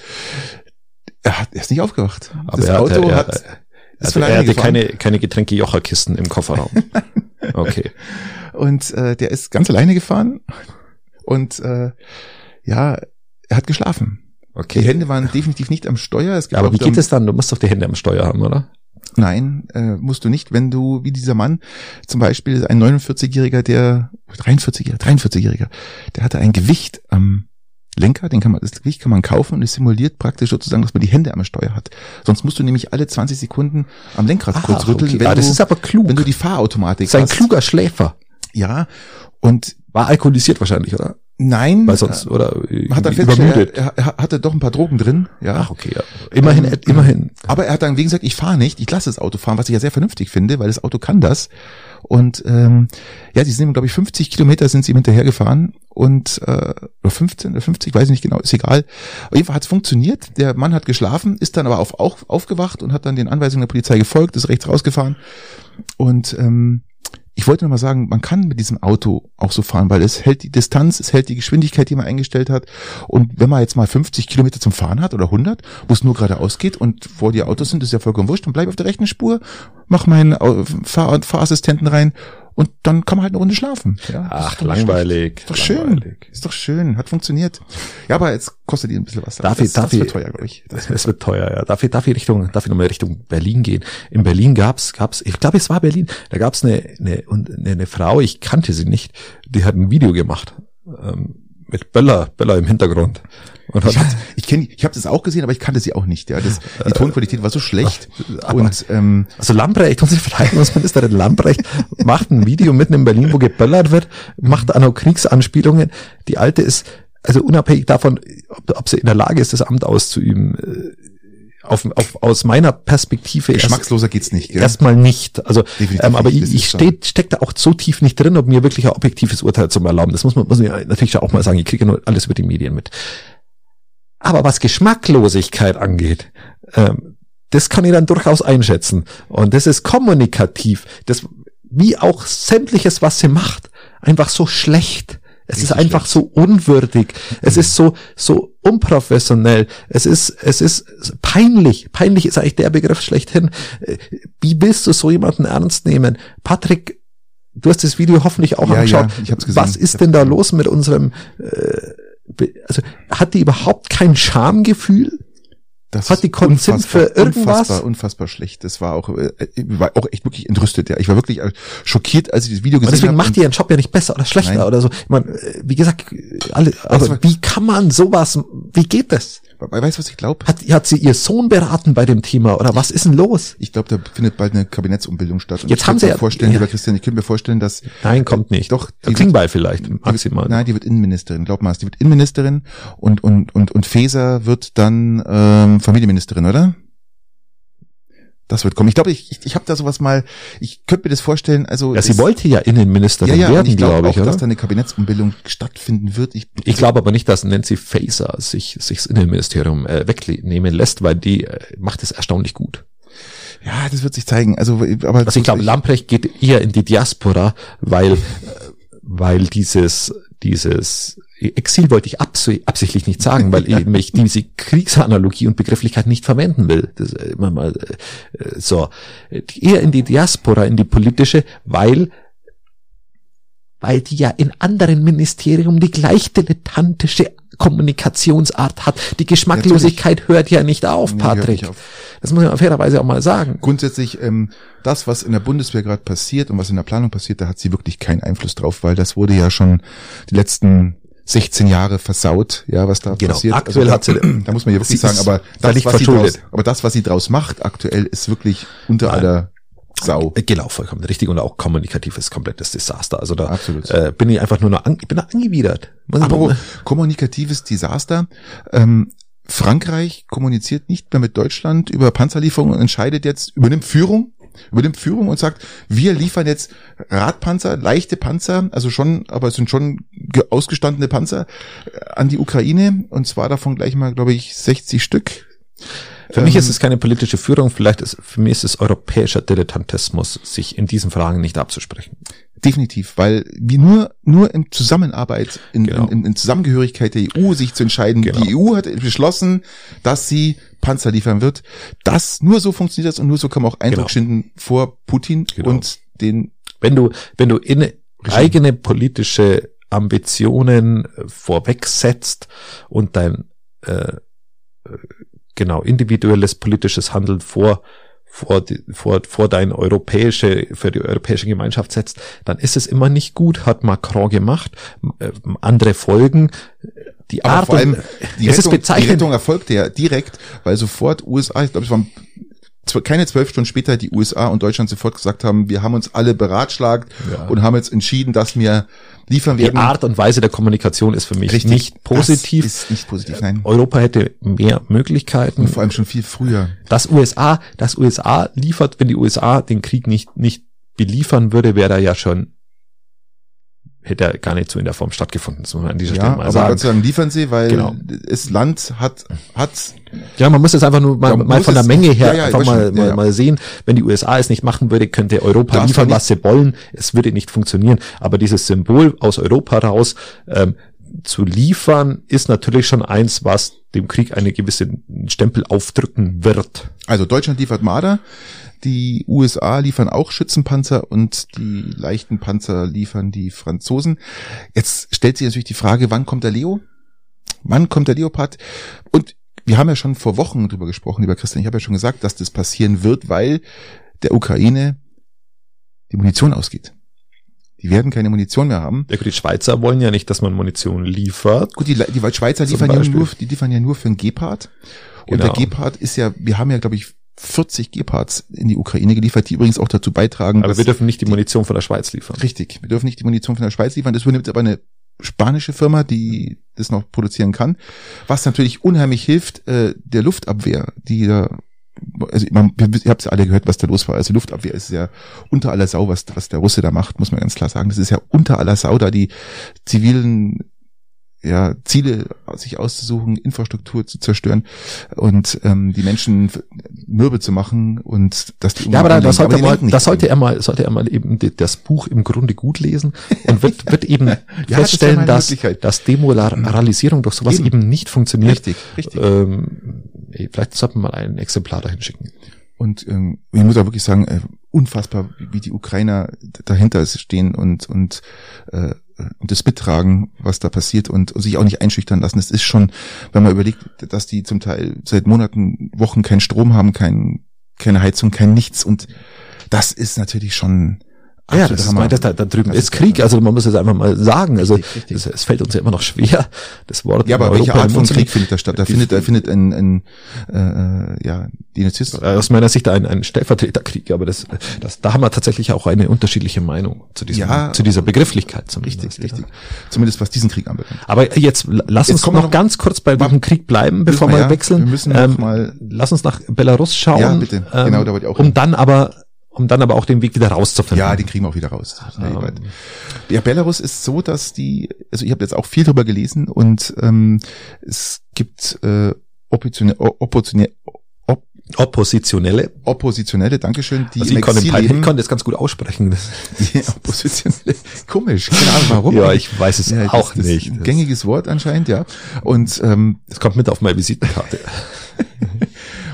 er, hat, er ist nicht aufgewacht. Aber das er Auto hatte, hat, er, ist also er hatte gefahren. keine, keine Getränke-Jocherkisten im Kofferraum. Okay. und äh, der ist ganz alleine gefahren und äh, ja, er hat geschlafen. Die Okay. Hände waren definitiv nicht am Steuer. Es gibt Aber wie geht es dann? Du musst doch die Hände am Steuer haben, oder? Nein, äh, musst du nicht, wenn du, wie dieser Mann, zum Beispiel ein 49-Jähriger, der, 43-Jähriger, 43-Jähriger, der hatte ein Gewicht am Lenker, den kann man, das Gewicht kann man kaufen und es simuliert praktisch sozusagen, dass man die Hände am Steuer hat. Sonst musst du nämlich alle 20 Sekunden am Lenkrad kurz rütteln, okay. wenn, ah, das du, ist aber klug. wenn du die Fahrautomatik das ist ein hast. kluger Schläfer. Ja, und War alkoholisiert wahrscheinlich, oder? Nein, Weil sonst, oder äh, hat er festgestellt, er, er hatte doch ein paar Drogen drin, ja. Ach, okay, ja. Immerhin, Ähm, immerhin. Aber er hat dann wegen gesagt, ich fahre nicht, ich lasse das Auto fahren, was ich ja sehr vernünftig finde, weil das Auto kann das. Und ähm, ja, die sind, glaube ich, 50 Kilometer sind sie ihm hinterhergefahren und äh, oder 15 oder 50, weiß ich nicht genau, ist egal. Auf jeden Fall hat es funktioniert. Der Mann hat geschlafen, ist dann aber auf, auch aufgewacht und hat dann den Anweisungen der Polizei gefolgt, ist rechts rausgefahren und ähm, ich wollte noch mal sagen, man kann mit diesem Auto auch so fahren, weil es hält die Distanz, es hält die Geschwindigkeit, die man eingestellt hat. Und wenn man jetzt mal 50 Kilometer zum Fahren hat oder 100, wo es nur geradeaus geht und vor dir Autos sind, ist ja vollkommen wurscht, dann bleib auf der rechten Spur, mach meinen Au- Fahr Fahrassistenten rein und dann kann man halt eine Runde schlafen. Ja, Ach, ist langweilig. Ist doch schön. langweilig. Ist doch schön, hat funktioniert. Ja, aber jetzt kostet die ein bisschen was. Darf das, ich- darf das wird ich- teuer, glaube ich. Das Es wird teuer, ja. Darf ich, darf ich Richtung, darf ich nochmal Richtung Berlin gehen? In Berlin gab's, gab's, ich glaube, es war Berlin, da gab's eine, eine, eine, eine Frau, ich kannte sie nicht, die hat ein Video gemacht, ähm, mit Böller, Böller im Hintergrund. Und Ich, ich kenne, ich habe das auch gesehen, aber ich kannte sie auch nicht. Ja, das, die Tonqualität war so schlecht. aber- und ähm, also Lamprecht, unsere Verteidigungsministerin Lamprecht, macht ein Video mitten in Berlin, wo geböllert wird, macht auch noch Kriegsanspielungen. Die alte ist, also unabhängig davon, ob, ob sie in der Lage ist, das Amt auszuüben, äh, auf, auf, aus meiner Perspektive erst- geschmacksloser geht's nicht. Gell? Erstmal nicht. Also, ähm, aber nicht, ich, ich stehe steck da auch so tief nicht drin, um mir wirklich ein objektives Urteil zu erlauben. Das muss man, muss man natürlich auch mal sagen. Ich kriege ja nur alles über die Medien mit. Aber was Geschmacklosigkeit angeht, ähm, das kann ich dann durchaus einschätzen. Und das ist kommunikativ. Das, wie auch sämtliches, was sie macht, einfach so schlecht. Es ist einfach so unwürdig. Es ist so, so unprofessionell. Es ist, es ist peinlich. Peinlich ist eigentlich der Begriff schlechthin. Wie willst du so jemanden ernst nehmen? Patrick, du hast das Video hoffentlich auch Ja, angeschaut. ja, ich hab's gesehen. Was ist denn da los mit unserem, äh, also hat die überhaupt kein Schamgefühl? Das Hat die unfassbar, für irgendwas? Unfassbar, unfassbar schlecht. Das war auch, äh, war auch echt wirklich entrüstet. Ja, ich war wirklich äh, schockiert, als ich das Video Und gesehen deswegen habe. macht die ihren Job ja nicht besser oder schlechter Nein. oder so. Ich meine, äh, wie gesagt, alle, aber war- wie kann man sowas, wie geht das? Weißt du, was ich glaube? Hat, hat sie ihr Sohn beraten bei dem Thema oder was ist denn los? Ich glaube, da findet bald eine Kabinettsumbildung statt. Und Jetzt ich haben sie mir ja- vorstellen, ja. lieber Christian, ich könnte mir vorstellen, dass Nein, kommt nicht. Doch, die Klingbeil vielleicht, Die wird, maximal. nein, die wird Innenministerin, glaub mal, die wird Innenministerin und und und und Faeser wird dann ähm, Familienministerin, oder? Das wird kommen. Ich glaube, ich ich, ich habe da sowas mal. Ich könnte mir das vorstellen. Also ja, sie es- wollte ja Innenministerin ja ja, werden, ich glaube auch, ich, oder? dass da eine Kabinettsumbildung stattfinden wird. Ich, Ich glaube aber nicht, dass Nancy Faeser sich, sich das Innenministerium äh, wegnehmen lässt, weil die äh, macht es erstaunlich gut. ja, das wird sich zeigen. Also, aber Also ich glaube, Lamprecht geht eher in die Diaspora, weil, äh, weil dieses, dieses Exil wollte ich abs absichtlich nicht sagen, weil ich diese Kriegsanalogie und Begrifflichkeit nicht verwenden will. Das, äh, immer mal, äh, so. Eher in die Diaspora, in die politische, weil weil die ja in anderen Ministerien die gleich dilettantische Kommunikationsart hat. Die Geschmacklosigkeit hört ja nicht auf, Nee, Patrick. nicht auf. Das muss man fairerweise auch mal sagen. grundsätzlich ähm, das, was in der Bundeswehr gerade passiert und was in der Planung passiert, da hat sie wirklich keinen Einfluss drauf, weil das wurde ja schon die letzten 16 Jahre versaut, ja, was da Genau. passiert. Aktuell da, hat sie- da muss man ja wirklich sie sagen, aber das, völlig was sie verschuldet. draus, aber das, was sie draus macht aktuell, ist wirklich unter Nein. aller Sau. Äh, Genau, vollkommen richtig und auch kommunikatives komplettes Desaster. Also da Absolut. äh, bin ich einfach nur noch an, ich bin da angewidert. Mal- kommunikatives Desaster. Ähm, Frankreich kommuniziert nicht mehr mit Deutschland über Panzerlieferungen und entscheidet jetzt, übernimmt Führung, übernimmt Führung und sagt, wir liefern jetzt Radpanzer, leichte Panzer, also schon, aber es sind schon ge- ausgestandene Panzer äh, an die Ukraine und zwar davon gleich mal, glaube ich, 60 Stück. Für mich Ähm, ist es keine politische Führung, vielleicht ist, für mich ist es europäischer Dilettantismus, sich in diesen Fragen nicht abzusprechen. Definitiv, weil wie nur nur in Zusammenarbeit, in, Genau. in, in Zusammengehörigkeit der EU sich zu entscheiden. Genau. Die EU hat beschlossen, dass sie Panzer liefern wird. Das nur so funktioniert das und nur so kann man auch Eindruck Genau. schinden vor Putin Genau. und den Wenn du, wenn du in eigene politische Ambitionen äh, vorwegsetzt und dein äh, äh, genau individuelles politisches Handeln vor vor, die, vor, vor dein europäische, für die europäische Gemeinschaft setzt, dann ist es immer nicht gut, hat Macron gemacht, äh, andere folgen, die aber Art vor allem und, die es ist Rettung, die bezeichnend, Rettung erfolgte ja direkt, weil sofort USA, ich glaube es waren keine zwölf Stunden später die USA und Deutschland sofort gesagt haben, wir haben uns alle beratschlagt Ja. und haben jetzt entschieden, dass wir liefern die werden. Art und Weise der Kommunikation ist für mich Richtig. nicht positiv. Ist nicht positiv, nein. Europa hätte mehr Möglichkeiten. Und vor allem schon viel früher. Das USA, das USA liefert, wenn die USA den Krieg nicht, nicht beliefern würde, wäre er ja schon hätte ja gar nicht so in der Form stattgefunden. Das muss man an dieser Ja, Stelle mal aber sagen. Sei Dank liefern sie, weil Genau. das Land hat, hat, Ja, man muss es einfach nur mal, mal von der es- Menge her ja, ja, einfach mal, mal, ja. mal sehen. Wenn die USA es nicht machen würde, könnte Europa liefern, was sie wollen. Es würde nicht funktionieren. Aber dieses Symbol aus Europa raus ähm, zu liefern, ist natürlich schon eins, was dem Krieg eine gewisse Stempel aufdrücken wird. also Deutschland liefert Marder, die USA liefern auch Schützenpanzer und die leichten Panzer liefern die Franzosen. Jetzt stellt sich natürlich die Frage, wann kommt der Leo? Wann kommt der Leopard? Und wir haben ja schon vor Wochen drüber gesprochen, lieber Christian. Ich habe ja schon gesagt, dass das passieren wird, weil der Ukraine die Munition ausgeht. Die werden keine Munition mehr haben. Ja, gut, die Schweizer wollen ja nicht, dass man Munition liefert. Gut, die, die Schweizer liefern ja nur, die liefern ja nur für einen Gepard. Und Genau. der Gepard ist ja, wir haben ja, glaube ich, 40 Gepards in die Ukraine geliefert, die übrigens auch dazu beitragen, Aber wir dürfen nicht die Munition von der Schweiz liefern. richtig, wir dürfen nicht die Munition von der Schweiz liefern. Das übernimmt aber eine spanische Firma, die das noch produzieren kann. Was natürlich unheimlich hilft, äh, der Luftabwehr, die da also man, ihr habt ja alle gehört, was da los war. Also Luftabwehr ist ja unter aller Sau, was, was der Russe da macht, muss man ganz klar sagen. Das ist ja unter aller Sau, da die zivilen ja, Ziele sich auszusuchen, Infrastruktur zu zerstören und ähm, die Menschen mürbe zu machen und dass die Ja, aber da, da umlenken. sollte, die er mal, lenken nicht da sollte er mal, sollte er mal eben das Buch im Grunde gut lesen und wird, wird eben das ja feststellen, eine dass, dass Demoralisierung durch sowas Eben. eben. nicht funktioniert. Richtig, richtig. Ähm, vielleicht sollten wir mal ein Exemplar dahin schicken. Und ähm, ich muss auch wirklich sagen, äh, unfassbar, wie, die Ukrainer dahinter stehen und und äh, und das mittragen, was da passiert und sich auch nicht einschüchtern lassen. Es ist schon, wenn man überlegt, dass die zum Teil seit Monaten, Wochen keinen Strom haben, kein, keine Heizung, kein nichts und das ist natürlich schon Ja, absolut das ist, Hammer. mein, das, da, da drüben Das ist Krieg, also man muss es einfach mal sagen. Also Richtig, richtig. Es, es fällt uns ja immer noch schwer, das Wort. Ja, aber welche Art von Krieg findet da statt? Da findet, da findet ein, ein äh, ja, Denizist. Äh, Aus meiner Sicht ein, ein Stellvertreterkrieg, aber das, das, da haben wir tatsächlich auch eine unterschiedliche Meinung zu, diesem, Ja, zu dieser Begrifflichkeit. Zumindest. Richtig, richtig. Zumindest was diesen Krieg anbelangt. Aber jetzt lass Jetzt uns noch, noch- ganz kurz bei diesem Krieg bleiben, bevor wir, ja. wechseln. Wir müssen noch mal- lass uns nach Belarus schauen. Ja, bitte. Genau, da wollte ich auch hin. Um dann aber, um dann aber auch den Weg wieder rauszufinden. Ja, den kriegen wir auch wieder raus. Ja, Ähm. ja, Belarus ist so, dass die, also ich habe jetzt auch viel drüber gelesen und ähm, es gibt äh, Oppositionelle, Oppositionelle, Oppositionelle. Oppositionelle, Dankeschön, die Also ich konnte, ich konnte das ganz gut aussprechen. Die Oppositionelle, komisch, keine Ahnung warum. ja, ich weiß es Ja, auch das nicht. Ein Das, gängiges Wort anscheinend, ja. Und ähm, das kommt mit auf meine Visitenkarte.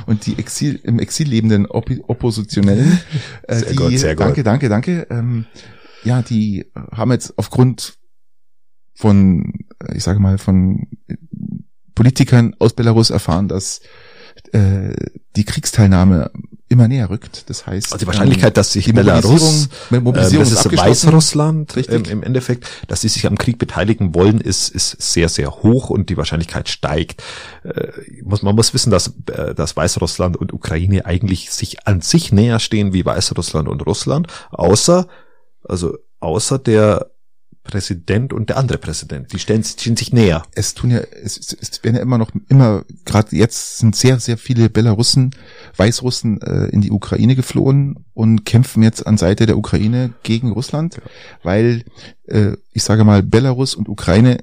Und die Exil, im Exil lebenden Oppi Oppositionellen, äh, Sehr die, gut, sehr gut. danke, danke, danke, ähm, ja, die haben jetzt aufgrund von, äh, ich sage mal, von Politikern aus Belarus erfahren, dass äh, die Kriegsteilnahme immer näher rückt. Das heißt, Also die Wahrscheinlichkeit, dass sich die Belarus, Mobilisierung, ähm, Mobilisierung das ist. Weißrussland Richtig. ähm, im Endeffekt, dass sie sich am Krieg beteiligen wollen, ist, ist sehr, sehr hoch und die Wahrscheinlichkeit steigt. Äh, muss, man muss wissen, dass, äh, dass Weißrussland und Ukraine eigentlich sich an sich näher stehen wie Weißrussland und Russland, außer, also außer der Präsident und der andere Präsident. Die stellen, stehen sich näher. es tun ja, es, es, es werden ja immer noch, immer, gerade jetzt sind sehr, sehr viele Belarussen, Weißrussen äh, in die Ukraine geflohen und kämpfen jetzt an Seite der Ukraine gegen Russland, weil, äh, ich sage mal, Belarus und Ukraine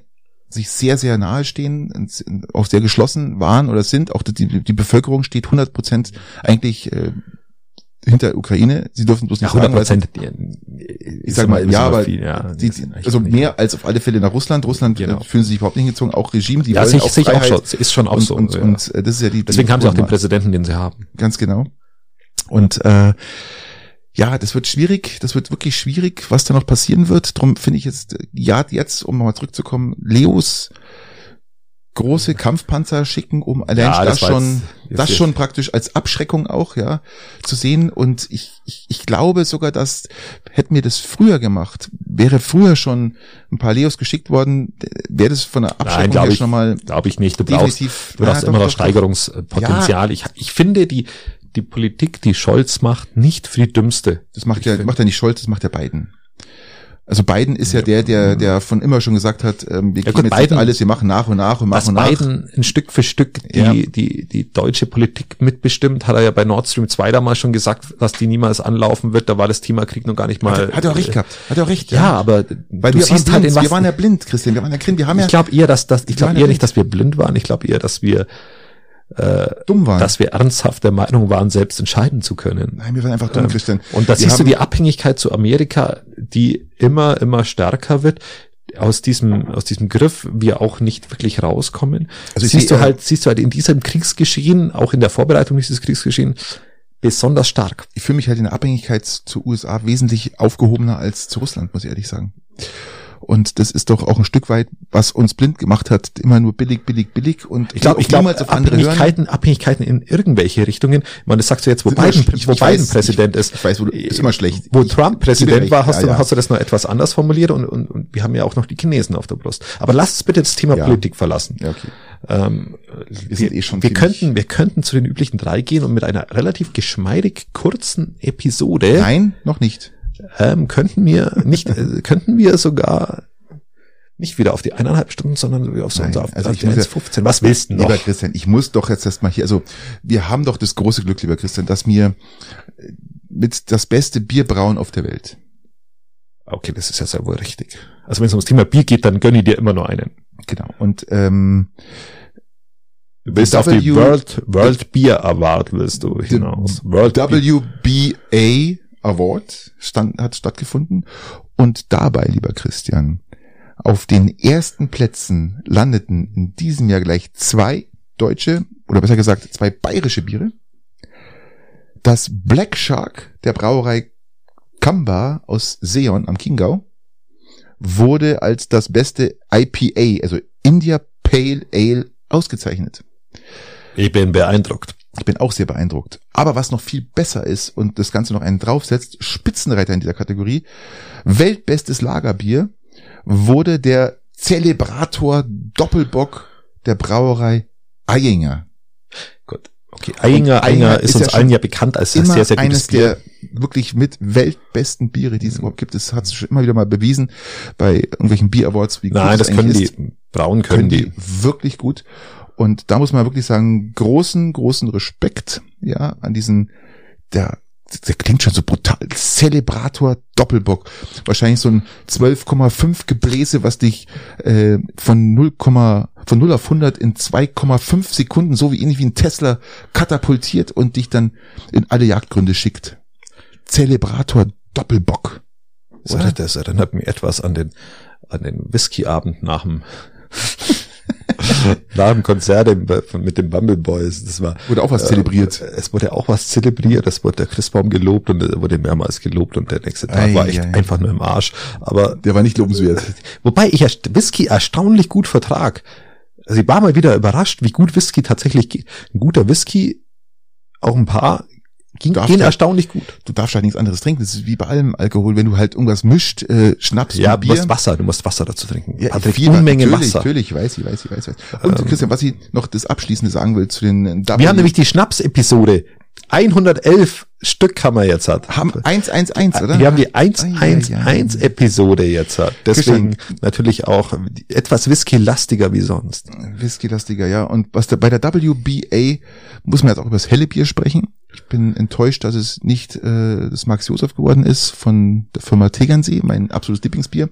sich sehr, sehr nahe stehen, auch sehr geschlossen waren oder sind. Auch die, die Bevölkerung steht 100 Prozent eigentlich äh, hinter der Ukraine. Sie dürfen bloß Ja, nicht sagen, 100 weil- Prozent. ich sag mal, ja, aber viel, ja, die, eigentlich also mehr als auf alle Fälle nach Russland. Russland Genau. äh, fühlen sich überhaupt nicht hingezogen, auch Regime, die Ja, wollen sehe auch ich, sehe ich auch schon. Ist schon auch und, so. Und, ja. und äh, das ist ja die. Deswegen die haben sie auch den. Präsidenten, den sie haben. Ganz genau. Und äh, ja, das wird schwierig, das wird wirklich schwierig, was da noch passieren wird. Drum finde ich jetzt, äh, ja, jetzt, um nochmal zurückzukommen, Leos große Kampfpanzer schicken, um allein Ja, das, das schon, jetzt- das jetzt- schon praktisch als Abschreckung auch, ja, zu sehen. Und ich, ich, ich glaube sogar, dass hätten wir das früher gemacht, wäre früher schon ein paar Leos geschickt worden, wäre das von der Nein, Abschreckung glaube her ich, schon mal glaube ich nicht. Du brauchst, du brauchst Ja, immer doch, noch. Steigerungspotenzial. Ich, ich finde die, die Politik, die Scholz macht, nicht für die dümmste. Das macht Ich ja, macht ja nicht Scholz, das macht ja Biden. Also Biden ist ja der, der, der von immer schon gesagt hat, ähm, wir Ja geben gut, jetzt Biden- alles, wir machen nach und nach und nach dass und nach. Biden ein Stück für Stück die, Ja. die, die deutsche Politik mitbestimmt, hat er ja bei Nord Stream 2 damals schon gesagt, dass die niemals anlaufen wird. Da war das Thema Krieg noch gar nicht mal. Hat er auch recht gehabt. Hat er auch recht. Ja, aber Weil du wir siehst waren halt blind. in was. wir waren ja blind, Christian. Wir waren ja blind. Wir haben ja ich glaube eher, dass das, ich glaube ja eher nicht, dass wir blind waren. Ich glaube eher, dass wir, dumm waren. dass wir ernsthaft der Meinung waren, selbst entscheiden zu können. Nein, wir waren einfach dumm, Christian. Und da siehst du die Abhängigkeit zu Amerika, die immer, immer stärker wird. Aus diesem, aus diesem Griff wir auch nicht wirklich rauskommen. Also siehst sehe, du äh, halt, siehst du halt in diesem Kriegsgeschehen, auch in der Vorbereitung dieses Kriegsgeschehen, besonders stark. ich fühle mich halt in der Abhängigkeit zu USA wesentlich aufgehobener als zu Russland, muss ich ehrlich sagen. Und das ist doch auch ein Stück weit, was uns blind gemacht hat, immer nur billig, billig, billig und Ich glaube, ich glaube, hören. Abhängigkeiten, Abhängigkeiten in irgendwelche Richtungen. Ich meine, das sagst du jetzt, wo Biden, ich wo Biden weiß, Präsident ich- ist. ich weiß, wo du- ist immer schlecht. Wo Ich- Trump Präsident war, hast, ja, du, ja. hast du das noch etwas anders formuliert und, und, und wir haben ja auch noch die Chinesen auf der Brust. Aber lass uns bitte das Thema Ja. Politik verlassen. Ja, okay. Ähm, Wir wir, eh wir könnten, wir könnten zu den üblichen drei gehen und mit einer relativ geschmeidig kurzen Episode Nein, noch nicht. Ähm, könnten wir nicht, äh, könnten wir sogar nicht wieder auf die eineinhalb Stunden, sondern auf so Nein, unser auf also auf ich die muss ja- 1,15. Was willst du noch? Lieber Christian, ich muss doch jetzt erstmal hier, also wir haben doch das große Glück, lieber Christian, dass wir äh, mit das beste Bier brauen auf der Welt. Okay, das ist ja sehr wohl richtig. Also wenn es ums Thema Bier geht, dann gönn ich dir immer nur einen. Genau. Und ähm, Du willst W- auf die World, World Beer Award willst du hinaus. World Beer. WBA Award stand, hat stattgefunden und dabei, lieber Christian, auf den ersten Plätzen landeten in diesem Jahr gleich zwei deutsche oder besser gesagt zwei bayerische Biere. Das Black Shark der Brauerei Kamba aus Seon am Chiemgau wurde als das beste IPA, also India Pale Ale, ausgezeichnet. Ich bin beeindruckt. Ich bin auch sehr beeindruckt. Aber was noch viel besser ist und das Ganze noch einen draufsetzt, Spitzenreiter in dieser Kategorie, weltbestes Lagerbier, wurde der Celebrator Doppelbock der Brauerei Eyinger. Gut. Okay. Einger Einger ist ist ja uns schon allen ja bekannt als Immer sehr, sehr gutes eines Bier. der wirklich mit weltbesten Biere, die es überhaupt gibt. Das hat es schon immer wieder mal bewiesen bei irgendwelchen Bier Awards. Wie Nein, das können eigentlich die. ist. Brauen können, können die wirklich gut. Und da muss man wirklich sagen, großen, großen Respekt, ja, an diesen, der, der klingt schon so brutal, Celebrator Doppelbock. Wahrscheinlich so ein 12,5 Gebläse, was dich äh, von 0, von 0 auf 100 in 2,5 Sekunden, so wie ähnlich wie ein Tesla, katapultiert und dich dann in alle Jagdgründe schickt. Celebrator Doppelbock. Oder das erinnert mich etwas an den, an den Whiskyabend nach dem, nach dem Konzert mit den Bumble Boys. Das war, Wurde auch was zelebriert. Äh, Es wurde auch was zelebriert, es wurde der Christbaum gelobt und er wurde mehrmals gelobt und der nächste Tag Ei, war echt ei. einfach nur im Arsch. Aber Der war nicht lobenswert. wobei ich Whisky erstaunlich gut vertrag. Also ich war mal wieder überrascht, wie gut Whisky tatsächlich geht. Ein guter Whisky, auch ein paar, ging, gehen der- erstaunlich gut. du darfst halt nichts anderes trinken. Das ist wie bei allem Alkohol. Wenn du halt irgendwas mischt, äh, Schnaps Ja, und du Bier. musst Wasser, du musst Wasser dazu trinken. Ja, Patrick, viel, Unmenge natürlich, Wasser. Natürlich, weiß ich, weiß ich, weiß ich. Weiß. Und Christian, was ich noch das Abschließende sagen will zu den W Wir haben nämlich die Schnaps-Episode. 111 Stück haben wir jetzt hat. haben 111, oder? Wir haben die Ei, ei, ei. 111-Episode jetzt hat. Deswegen natürlich auch etwas Whisky-lastiger wie sonst. Whisky-lastiger, ja. Und was da, bei der WBA muss man jetzt auch über das helle Bier sprechen. Ich bin enttäuscht, dass es nicht äh, das Max Josef geworden ist von der Firma Tegernsee, mein absolutes Lieblingsbier,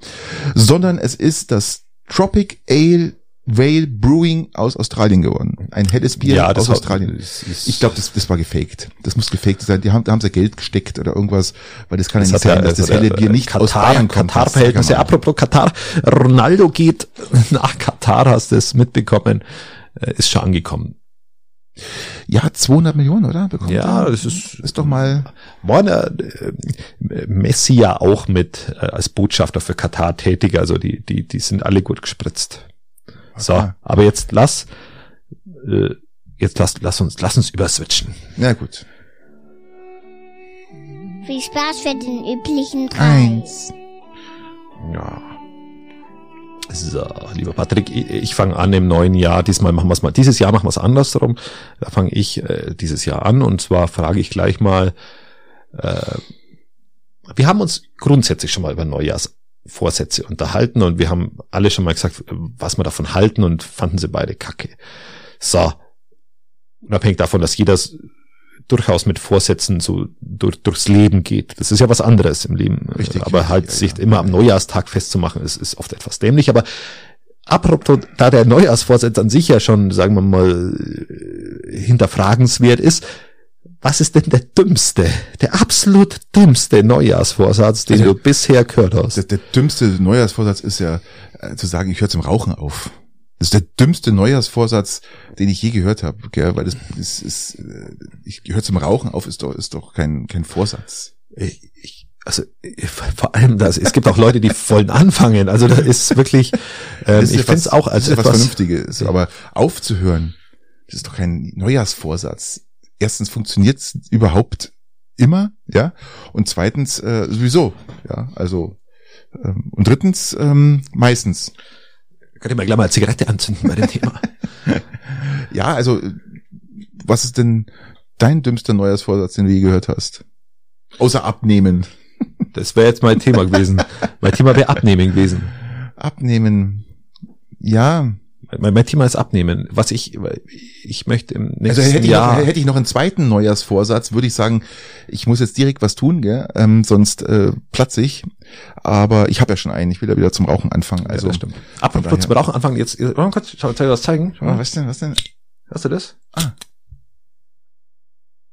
sondern es ist das Tropic Ale Whale Brewing aus Australien geworden. Ein helles Bier Ja, aus Australien. das ist- Ich glaube, das, das war gefaked. Das muss gefaked sein. Die haben, da haben sie Geld gesteckt oder irgendwas, weil das kann ja Das nicht hat sein, ja, dass das also helle Bier nicht Katar, aus Bayern kommt. Katar-Verhältnisse. Apropos Katar, Ronaldo geht nach Katar, hast du es mitbekommen, äh, ist schon angekommen. Ja, 200 Millionen, oder? Bekommt Ja, er? das ist, ist doch mal Warner äh, Messi ja auch mit äh, als Botschafter für Katar tätig, also die die die sind alle gut gespritzt. So, aber jetzt lass äh, jetzt lass lass uns lass uns überswitchen. Na gut. Viel Spaß für den üblichen Preis. Eins. Ja. So, lieber Patrick, ich, ich fange an im neuen Jahr. Diesmal machen wir es mal. Dieses Jahr machen wir es andersrum. Da fange ich äh, dieses Jahr an und zwar frage ich gleich mal. Äh, wir haben uns grundsätzlich schon mal über Neujahrs Vorsätze unterhalten und wir haben alle schon mal gesagt, was wir davon halten und fanden sie beide kacke. So. Unabhängig davon, dass jeder durchaus mit Vorsätzen so durch, durchs Leben geht. Das ist ja was anderes im Leben. Richtig, aber halt ja, sich ja. immer am Neujahrstag festzumachen, ist, ist oft etwas dämlich. Aber apropos, da der Neujahrsvorsatz an sich ja schon, sagen wir mal, äh, hinterfragenswert ist, was ist denn der dümmste, der absolut dümmste Neujahrsvorsatz, den Also- du bisher gehört hast? Der, der dümmste Neujahrsvorsatz ist ja äh, zu sagen, ich höre zum Rauchen auf. Das ist der dümmste Neujahrsvorsatz, den ich je gehört habe, gell? weil das ist, ist äh, ich höre zum Rauchen auf, ist doch ist doch kein kein Vorsatz. ich, ich, also vor allem das, es gibt auch Leute, die wollen anfangen. Also da ist wirklich, ähm, Das ist ich ja finde es auch als das ist ja was etwas, Vernünftiges, aber aufzuhören, das ist doch kein Neujahrsvorsatz. Erstens funktioniert es überhaupt immer, ja, und zweitens äh, sowieso, ja, also ähm, und drittens ähm, meistens. kann ich mal gleich mal eine Zigarette anzünden bei dem Thema. Ja, also was ist denn dein dümmster Neujahrsvorsatz, den du je gehört hast? Außer abnehmen. Das wäre jetzt mein Thema gewesen. Mein Thema wäre Abnehmen gewesen. Abnehmen. Ja, Mein, mein Thema ist Abnehmen. Was ich, ich möchte im nächsten also hätte ich, Jahr. noch, hätte ich noch einen zweiten Neujahrsvorsatz, würde ich sagen, ich muss jetzt direkt was tun, gell? Ähm, sonst äh, platze ich. Aber ich habe ja schon einen, ich will ja wieder zum Rauchen anfangen. also, ja, stimmt. Apropos daher- zum Rauchen anfangen, jetzt, wollen wir kurz, schau, soll ich was zeigen? Schau Ah, mal. was denn, was denn? Hast du das?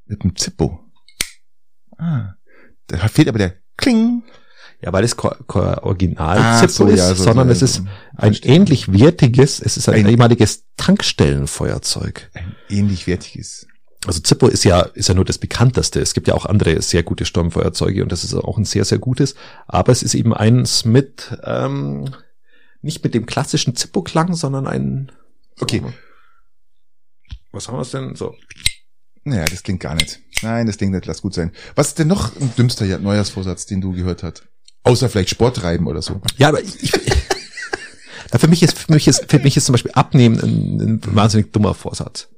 Mit dem Zippo. Ah, da fehlt aber der Kling. Ja, weil es kein kein Original Ah, Zippo so, ist, ja, so, sondern so, es ist ein Verstehe. ähnlich wertiges, es ist ein, Ein- ehemaliges Tankstellenfeuerzeug. Ein ähnlich wertiges. Also Zippo ist ja, ist ja nur das bekannteste. Es gibt ja auch andere sehr gute Sturmfeuerzeuge und das ist auch ein sehr, sehr gutes. Aber es ist eben eins mit, ähm, nicht mit dem klassischen Zippo-Klang, sondern ein, Okay. Was haben wir denn? So. Naja, das klingt gar nicht. Nein, das klingt nicht, lass gut sein. Was ist denn noch ein dümmster Ja- Neujahrsvorsatz, den du gehört hast? Außer vielleicht Sport treiben oder so. Ja, aber ich, ich ja, für mich ist, für mich ist, für mich ist zum Beispiel Abnehmen ein, ein wahnsinnig dummer Vorsatz.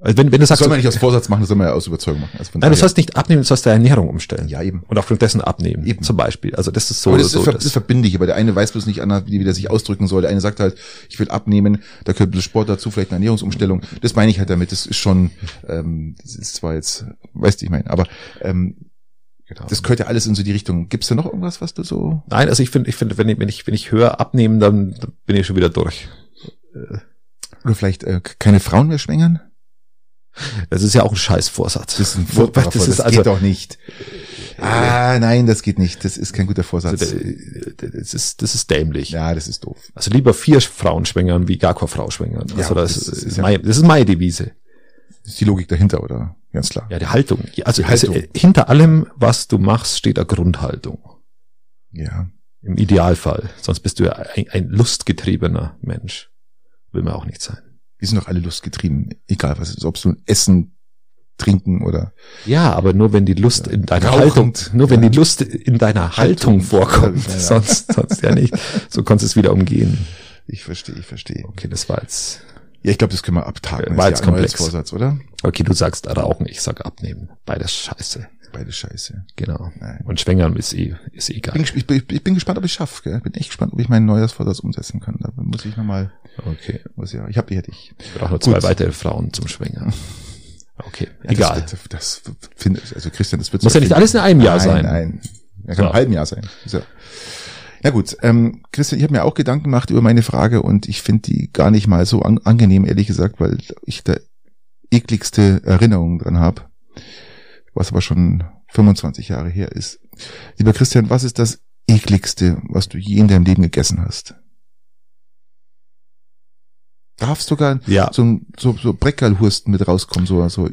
Also wenn, wenn du Das sagst, soll man nicht aus Vorsatz machen, das soll man ja aus Überzeugung machen. Also von nein, du sollst nicht abnehmen, du sollst deine Ernährung umstellen. ja eben. Und aufgrund dessen abnehmen. Eben. Zum Beispiel. Also das ist so, Aber das, so ist, das, das, verbinde ich, aber der eine weiß bloß nicht, Anna, wie der sich ausdrücken soll. Der eine sagt halt, ich will abnehmen, da gehört ein bisschen Sport dazu, vielleicht eine Ernährungsumstellung. Das meine ich halt damit. Das ist schon, ähm, das ist zwar jetzt, weißt du, ich meine, aber ähm, genau. das gehört ja alles in so die Richtung. Gibt's da noch irgendwas, was du so? Nein, also ich finde, ich finde, wenn ich, wenn ich, wenn ich höre abnehmen, dann bin ich schon wieder durch. Oder vielleicht äh, keine Frauen mehr schwängern? Das ist ja auch ein Scheißvorsatz. Das ist ein furchtbarer das Vorsatz. ist Das also, geht doch nicht. Ah, nein, das geht nicht. Das ist kein guter Vorsatz. also, das ist, das ist dämlich. Ja, das ist doof. Also lieber vier Frauen schwängern, wie gar keine Frau schwängern. Ja, Also das, das ist, ist ja- meine, das ist meine Devise. Das ist die Logik dahinter, oder? Ganz klar. Ja, die Haltung. Also, Die Haltung. also hinter allem, was du machst, steht eine Grundhaltung. Ja. Im Idealfall. Sonst bist du ja ein, ein lustgetriebener Mensch. Will man auch nicht sein. Wir sind doch alle lustgetrieben. Egal was es ist. Ob es nun Essen, Trinken oder Ja, aber nur wenn die Lust Ja. in deiner Haltung, nur wenn ja. die Lust in deiner Haltung, Haltung. vorkommt, Ja, sonst, sonst ja nicht. So konntest du es wieder umgehen. ich verstehe, ich verstehe. Okay, das war jetzt, Ja, ich glaube, das können wir abtaken. War Das jetzt ist ja komplex. Vorsatz, oder? okay, du sagst rauchen, ich sag abnehmen. Beides scheiße. Beide scheiße. Genau. Nein. Und schwängern ist eh, ist eh Ich egal. bin, ich, bin, ich bin gespannt, ob ich schaffe. Gell? Bin echt gespannt, ob ich meinen Neujahrsvorsatz umsetzen kann. Da muss ich nochmal, Okay. muss ja, ich habe die hätte ich. Ich brauche nur zwei weitere Frauen zum Schwängern. Okay, Ja, egal. Das, das, das finde ich, also Christian, das wird Muss ja nicht alles in einem Jahr nein, sein. Nein, ja, kann So. im halben Jahr sein. So. Ja gut, ähm, Christian, ich habe mir auch Gedanken gemacht über meine Frage und ich finde die gar nicht mal so an, angenehm, ehrlich gesagt, weil ich da ekligste Erinnerungen dran habe, was aber schon 25 Jahre her ist. Lieber Christian, was ist das ekligste, was du je in deinem Leben gegessen hast? Darfst sogar Ja, so, ein- so, so Breckerlhursten mit rauskommen, so, so,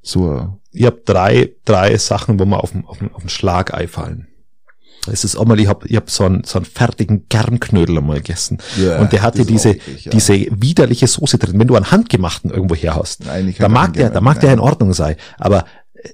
so, ich habe drei, drei Sachen, wo mir auf den, auf den, auf den Schlagei fallen. Es ist auch mal, ich habe ich hab so einen, so einen fertigen Germknödel einmal gegessen. Ja, und der hatte diese, eklig, ja. diese widerliche Soße drin. Wenn du einen handgemachten irgendwo her hast, Nein, da mag der, da mag der in Ordnung sein. Aber äh,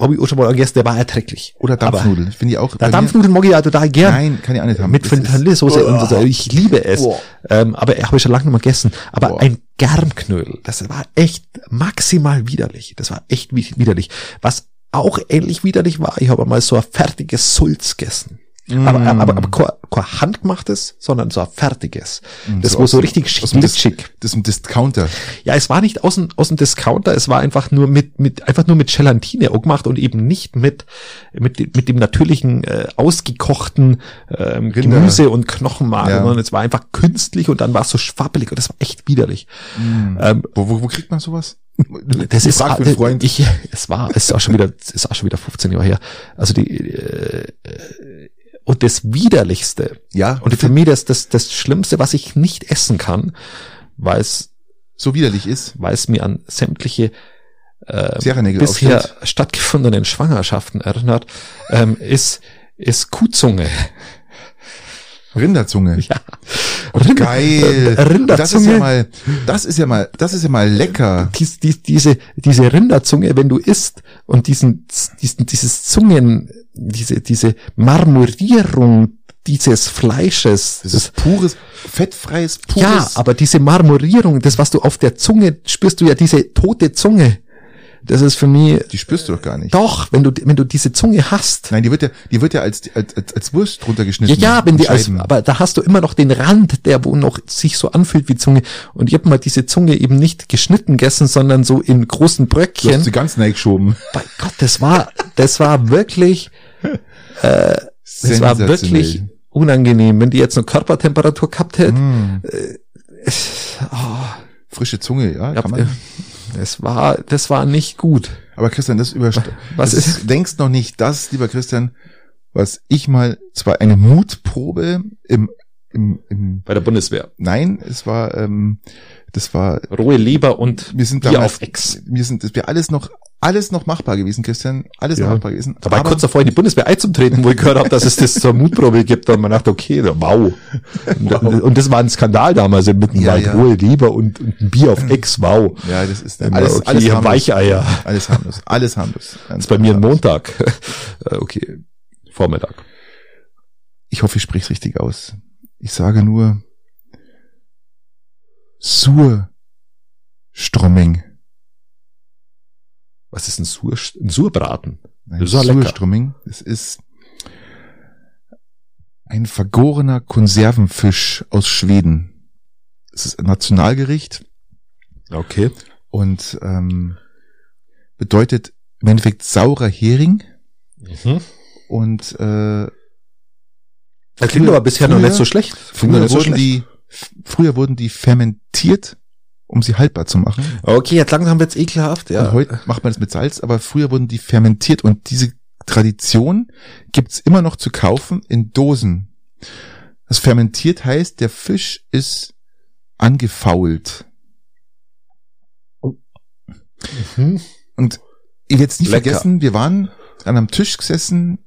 habe ich auch schon mal gegessen, der war erträglich. Oder Dampfnudeln, finde ich auch. mir- Dampfnudeln mag ich ja total gern. Nein, kann ich auch nicht haben. Mit Vanillesoße und so. Ich liebe es. Boah. Ähm, aber habe ich schon lange nicht mehr gegessen. Aber Boah. ein Germknödel, das war echt maximal widerlich. Das war echt wi- widerlich. Was auch ähnlich widerlich war, ich habe mal so ein fertiges Sulz gegessen. Aber, aber, aber kein, kein handgemachtes, sondern so ein fertiges. Das so war aus so richtig aus dem Dis- glitschig. Das ist ein Discounter. Ja, es war nicht aus dem, aus dem Discounter, es war einfach nur mit, mit, einfach nur mit Gelatine auch gemacht und eben nicht mit, mit, dem- mit dem natürlichen, äh, ausgekochten ähm. Gemüse und Knochenmark, Ja. sondern es war einfach künstlich und dann war es so schwabbelig und das war echt widerlich. Ähm, Wo, wo, wo kriegt man sowas? Das ist Frag für einen Freund. Ich, es war, es ist auch schon wieder, es ist auch schon wieder 15 Jahre her. Also die äh, und das widerlichste ja, und für mich das, das das Schlimmste, was ich nicht essen kann, weil es so widerlich ist. weil es mir an sämtliche äh, bisher aufstellt. stattgefundenen Schwangerschaften erinnert, ähm, ist ist Kuhzunge. Rinderzunge. Ja. Geil. Äh, Rinderzunge. Das ist ja mal, das ist ja mal, das ist ja mal lecker. dies, dies, diese, diese Rinderzunge, wenn du isst und diesen, diesen, dieses Zungen, diese, diese Marmorierung dieses Fleisches, Das ist pures, fettfreies, pures. ja, aber diese Marmorierung, das, was du auf der Zunge spürst, du ja diese tote Zunge. Das ist für mich, die spürst du doch gar nicht. doch, wenn du, wenn du diese Zunge hast. Nein, die wird ja, die wird ja als, als, als, als Wurst Ja, runtergeschnitten. ja, wenn die als, aber da hast du immer noch den Rand, der wo noch sich so anfühlt wie Zunge. Und ich hab mal diese Zunge eben nicht geschnitten gegessen, sondern so in großen du Bröckchen. hast sie ganz geschoben. Bei Gott, das war, das war wirklich, äh, das war wirklich unangenehm. Wenn die jetzt eine Körpertemperatur gehabt hätte, Mm, es, oh, frische Zunge, ja, ja, kann man. Das war, das war nicht gut. Aber Christian, das überst Was das ist- denkst noch nicht das, lieber Christian, was ich mal, zwar eine Mutprobe im, im, im Bei der Bundeswehr. nein, es war, ähm, das war, Rohe Leber und wir sind Bier damals, auf Ex. wir sind, das wäre alles noch, alles noch machbar gewesen, Christian, alles Ja. noch machbar gewesen. Da war ich Aber- kurz davor, in die Bundeswehr einzutreten, wo ich gehört habe, dass es das zur Mutprobe gibt. Und man dachte, okay, wow. Und, und das war ein Skandal damals im Mittenwald. Ja, ja. Rohe Leber und, und ein Bier auf Ex, wow. ja, das ist Alles, alles, okay, alles harmlos. Weicheier. Alles harmlos, alles harmlos. Das ist bei mir ein Montag. Äh, okay, Vormittag. Ich hoffe, ich spreche es richtig aus. Ich sage nur Surströmming. Was ist ein, Sur, ein Surbraten? Nein, Das ist. Surströmming. Es ist ein vergorener Konservenfisch aus Schweden. Es ist ein Nationalgericht Okay. und ähm, bedeutet im Endeffekt saurer Hering Mhm. und äh, Das klingt aber bisher noch früher- nicht so schlecht. Noch früher nicht so schlecht. die früher wurden die fermentiert, um sie haltbar zu machen. Okay, jetzt langsam wird's ekelhaft, Und ja. heute macht man das mit Salz, aber früher wurden die fermentiert und diese Tradition gibt's immer noch zu kaufen in Dosen. Das fermentiert heißt, der Fisch ist angefault. Mhm. Und ich werde es nie Lecker. vergessen, wir waren an einem Tisch gesessen,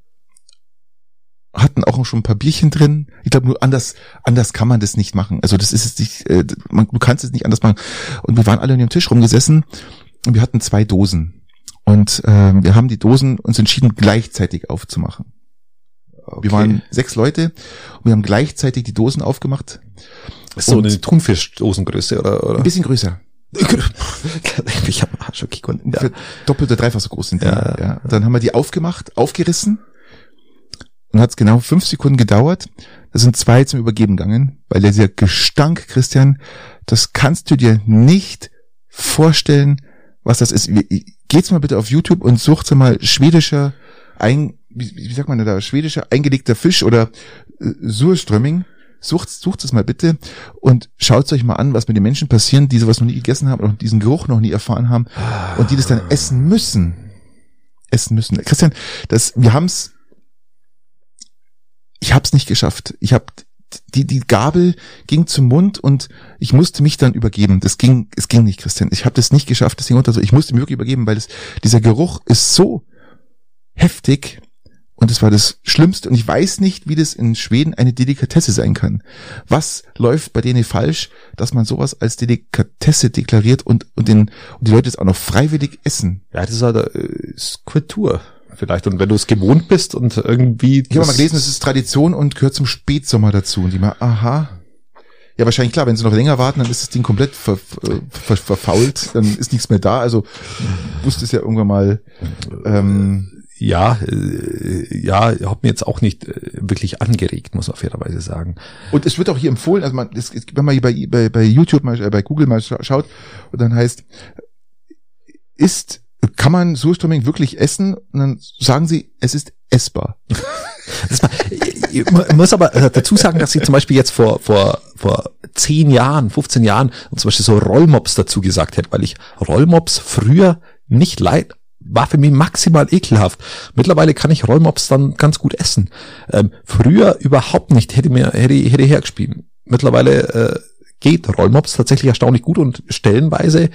hatten auch schon ein paar Bierchen drin. Ich glaube, nur anders, anders kann man das nicht machen. Also das ist es nicht, äh, man, du kannst es nicht anders machen. Und wir waren alle an dem Tisch rumgesessen und wir hatten zwei Dosen. Und ähm, wir haben die Dosen uns entschieden, gleichzeitig aufzumachen. Okay. Wir waren sechs Leute und wir haben gleichzeitig die Dosen aufgemacht. So eine Thunfischdosengröße oder, oder? Ein bisschen größer. ich hab Arsch, okay, gut. Ja. Doppelt oder dreifach so groß sind die. Ja. Ja. Dann haben wir die aufgemacht, aufgerissen und hat es genau fünf Sekunden gedauert. Da sind zwei zum Übergeben gegangen, weil dieser Gestank, Christian, das kannst du dir nicht vorstellen, was das ist. Geht's mal bitte auf YouTube und sucht mal schwedischer ein, wie, wie sagt man da, schwedischer eingelegter Fisch oder äh, Surströmming. Sucht, sucht es mal bitte und schaut euch mal an, was mit den Menschen passieren, die sowas noch nie gegessen haben oder diesen Geruch noch nie erfahren haben und die das dann essen müssen. Essen müssen. Christian, das, wir haben's, ich hab's nicht geschafft. Ich hab, die, die Gabel ging zum Mund und ich musste mich dann übergeben. Das ging, es ging nicht, Christian. Ich habe das nicht geschafft, das Ding runter so. Ich musste mich wirklich übergeben, weil das, dieser Geruch ist so heftig und es war das Schlimmste und ich weiß nicht, wie das in Schweden eine Delikatesse sein kann. Was läuft bei denen falsch, dass man sowas als Delikatesse deklariert und, und, den, und die Leute es auch noch freiwillig essen? Ja, das ist halt äh, Kultur vielleicht. Und wenn du es gewohnt bist und irgendwie. Ich habe mal gelesen, es ist Tradition und gehört zum Spätsommer dazu. Und die mal, aha. Ja, wahrscheinlich klar, wenn sie noch länger warten, dann ist das Ding komplett ver, ver, verfault, dann ist nichts mehr da. Also wusste es ja irgendwann mal. Ähm, ja, äh, ja, hat mir jetzt auch nicht äh, wirklich angeregt, muss man fairerweise sagen. Und es wird auch hier empfohlen, also man, es, wenn man hier bei, bei, bei YouTube mal, äh, bei Google mal scha- schaut und dann heißt, ist, kann man Surströmming wirklich essen? Und dann sagen sie, es ist essbar. Ich muss aber äh, dazu sagen, dass ich zum Beispiel jetzt vor, vor, vor 10 Jahren, 15 Jahren und zum Beispiel so Rollmops dazu gesagt hätte, weil ich Rollmops früher nicht leid, war für mich maximal ekelhaft. Mittlerweile kann ich Rollmops dann ganz gut essen. Ähm, früher überhaupt nicht, hätte mir, hätte, hätte hergespielt. Mittlerweile äh, geht Rollmops tatsächlich erstaunlich gut und stellenweise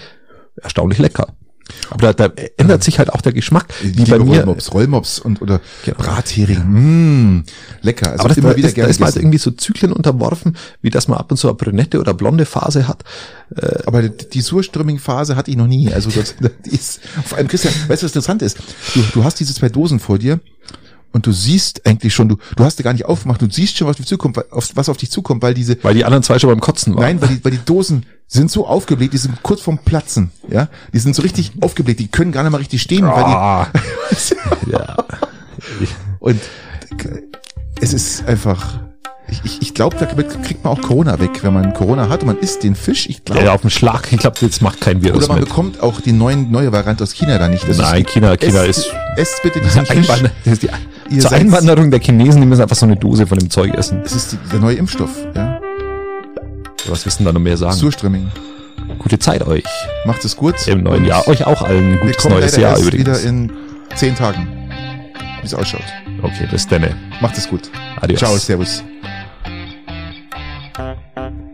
erstaunlich lecker. Aber da, da ändert sich halt auch der Geschmack. Wie bei mir, Rollmops, Rollmops und oder Genau. Brathering. Mmh, lecker. Also aber das, immer da, wieder das, da gerne ist man halt irgendwie so Zyklen unterworfen, wie dass man ab und zu eine brünette oder blonde Phase hat. Aber die, die Surströmming-Phase hatte ich noch nie. Also das, die ist, vor allem Christian, weißt du, was interessant ist? Du, du hast diese zwei Dosen vor dir und du siehst eigentlich schon, du, du hast die gar nicht aufgemacht, du siehst schon, was auf dich zukommt, weil- auf, was auf dich zukommt, weil diese, Weil die anderen zwei schon beim Kotzen waren. nein, weil die, weil die Dosen sind so aufgebläht, die sind kurz vorm Platzen, ja, die sind so richtig aufgebläht, die können gar nicht mal richtig stehen, Ah, ja. weil die, und es ist einfach, ich, ich, ich glaube, damit kriegt man auch Corona weg, wenn man Corona hat und man isst den Fisch, ich glaube, ja, auf den Schlag. Ich glaube, jetzt macht kein Virus Oder man mit. bekommt auch die neuen, neue Variante aus China da nicht. Das Nein, China, China esst, ist Esst bitte diesen Fisch. Das ist die, Ihr zur Einwanderung der Chinesen, die müssen einfach so eine Dose von dem Zeug essen. Das ist die, der neue Impfstoff. Ja? Was wissen da noch mehr sagen? Surströmming. Gute Zeit euch Macht es gut. im neuen Jahr. Euch auch allen ein gutes neues Jahr erst übrigens. wieder in zehn Tagen. Wie es ausschaut. Okay, bis denne. Macht es gut. Adios. Ciao, servus. Thank you.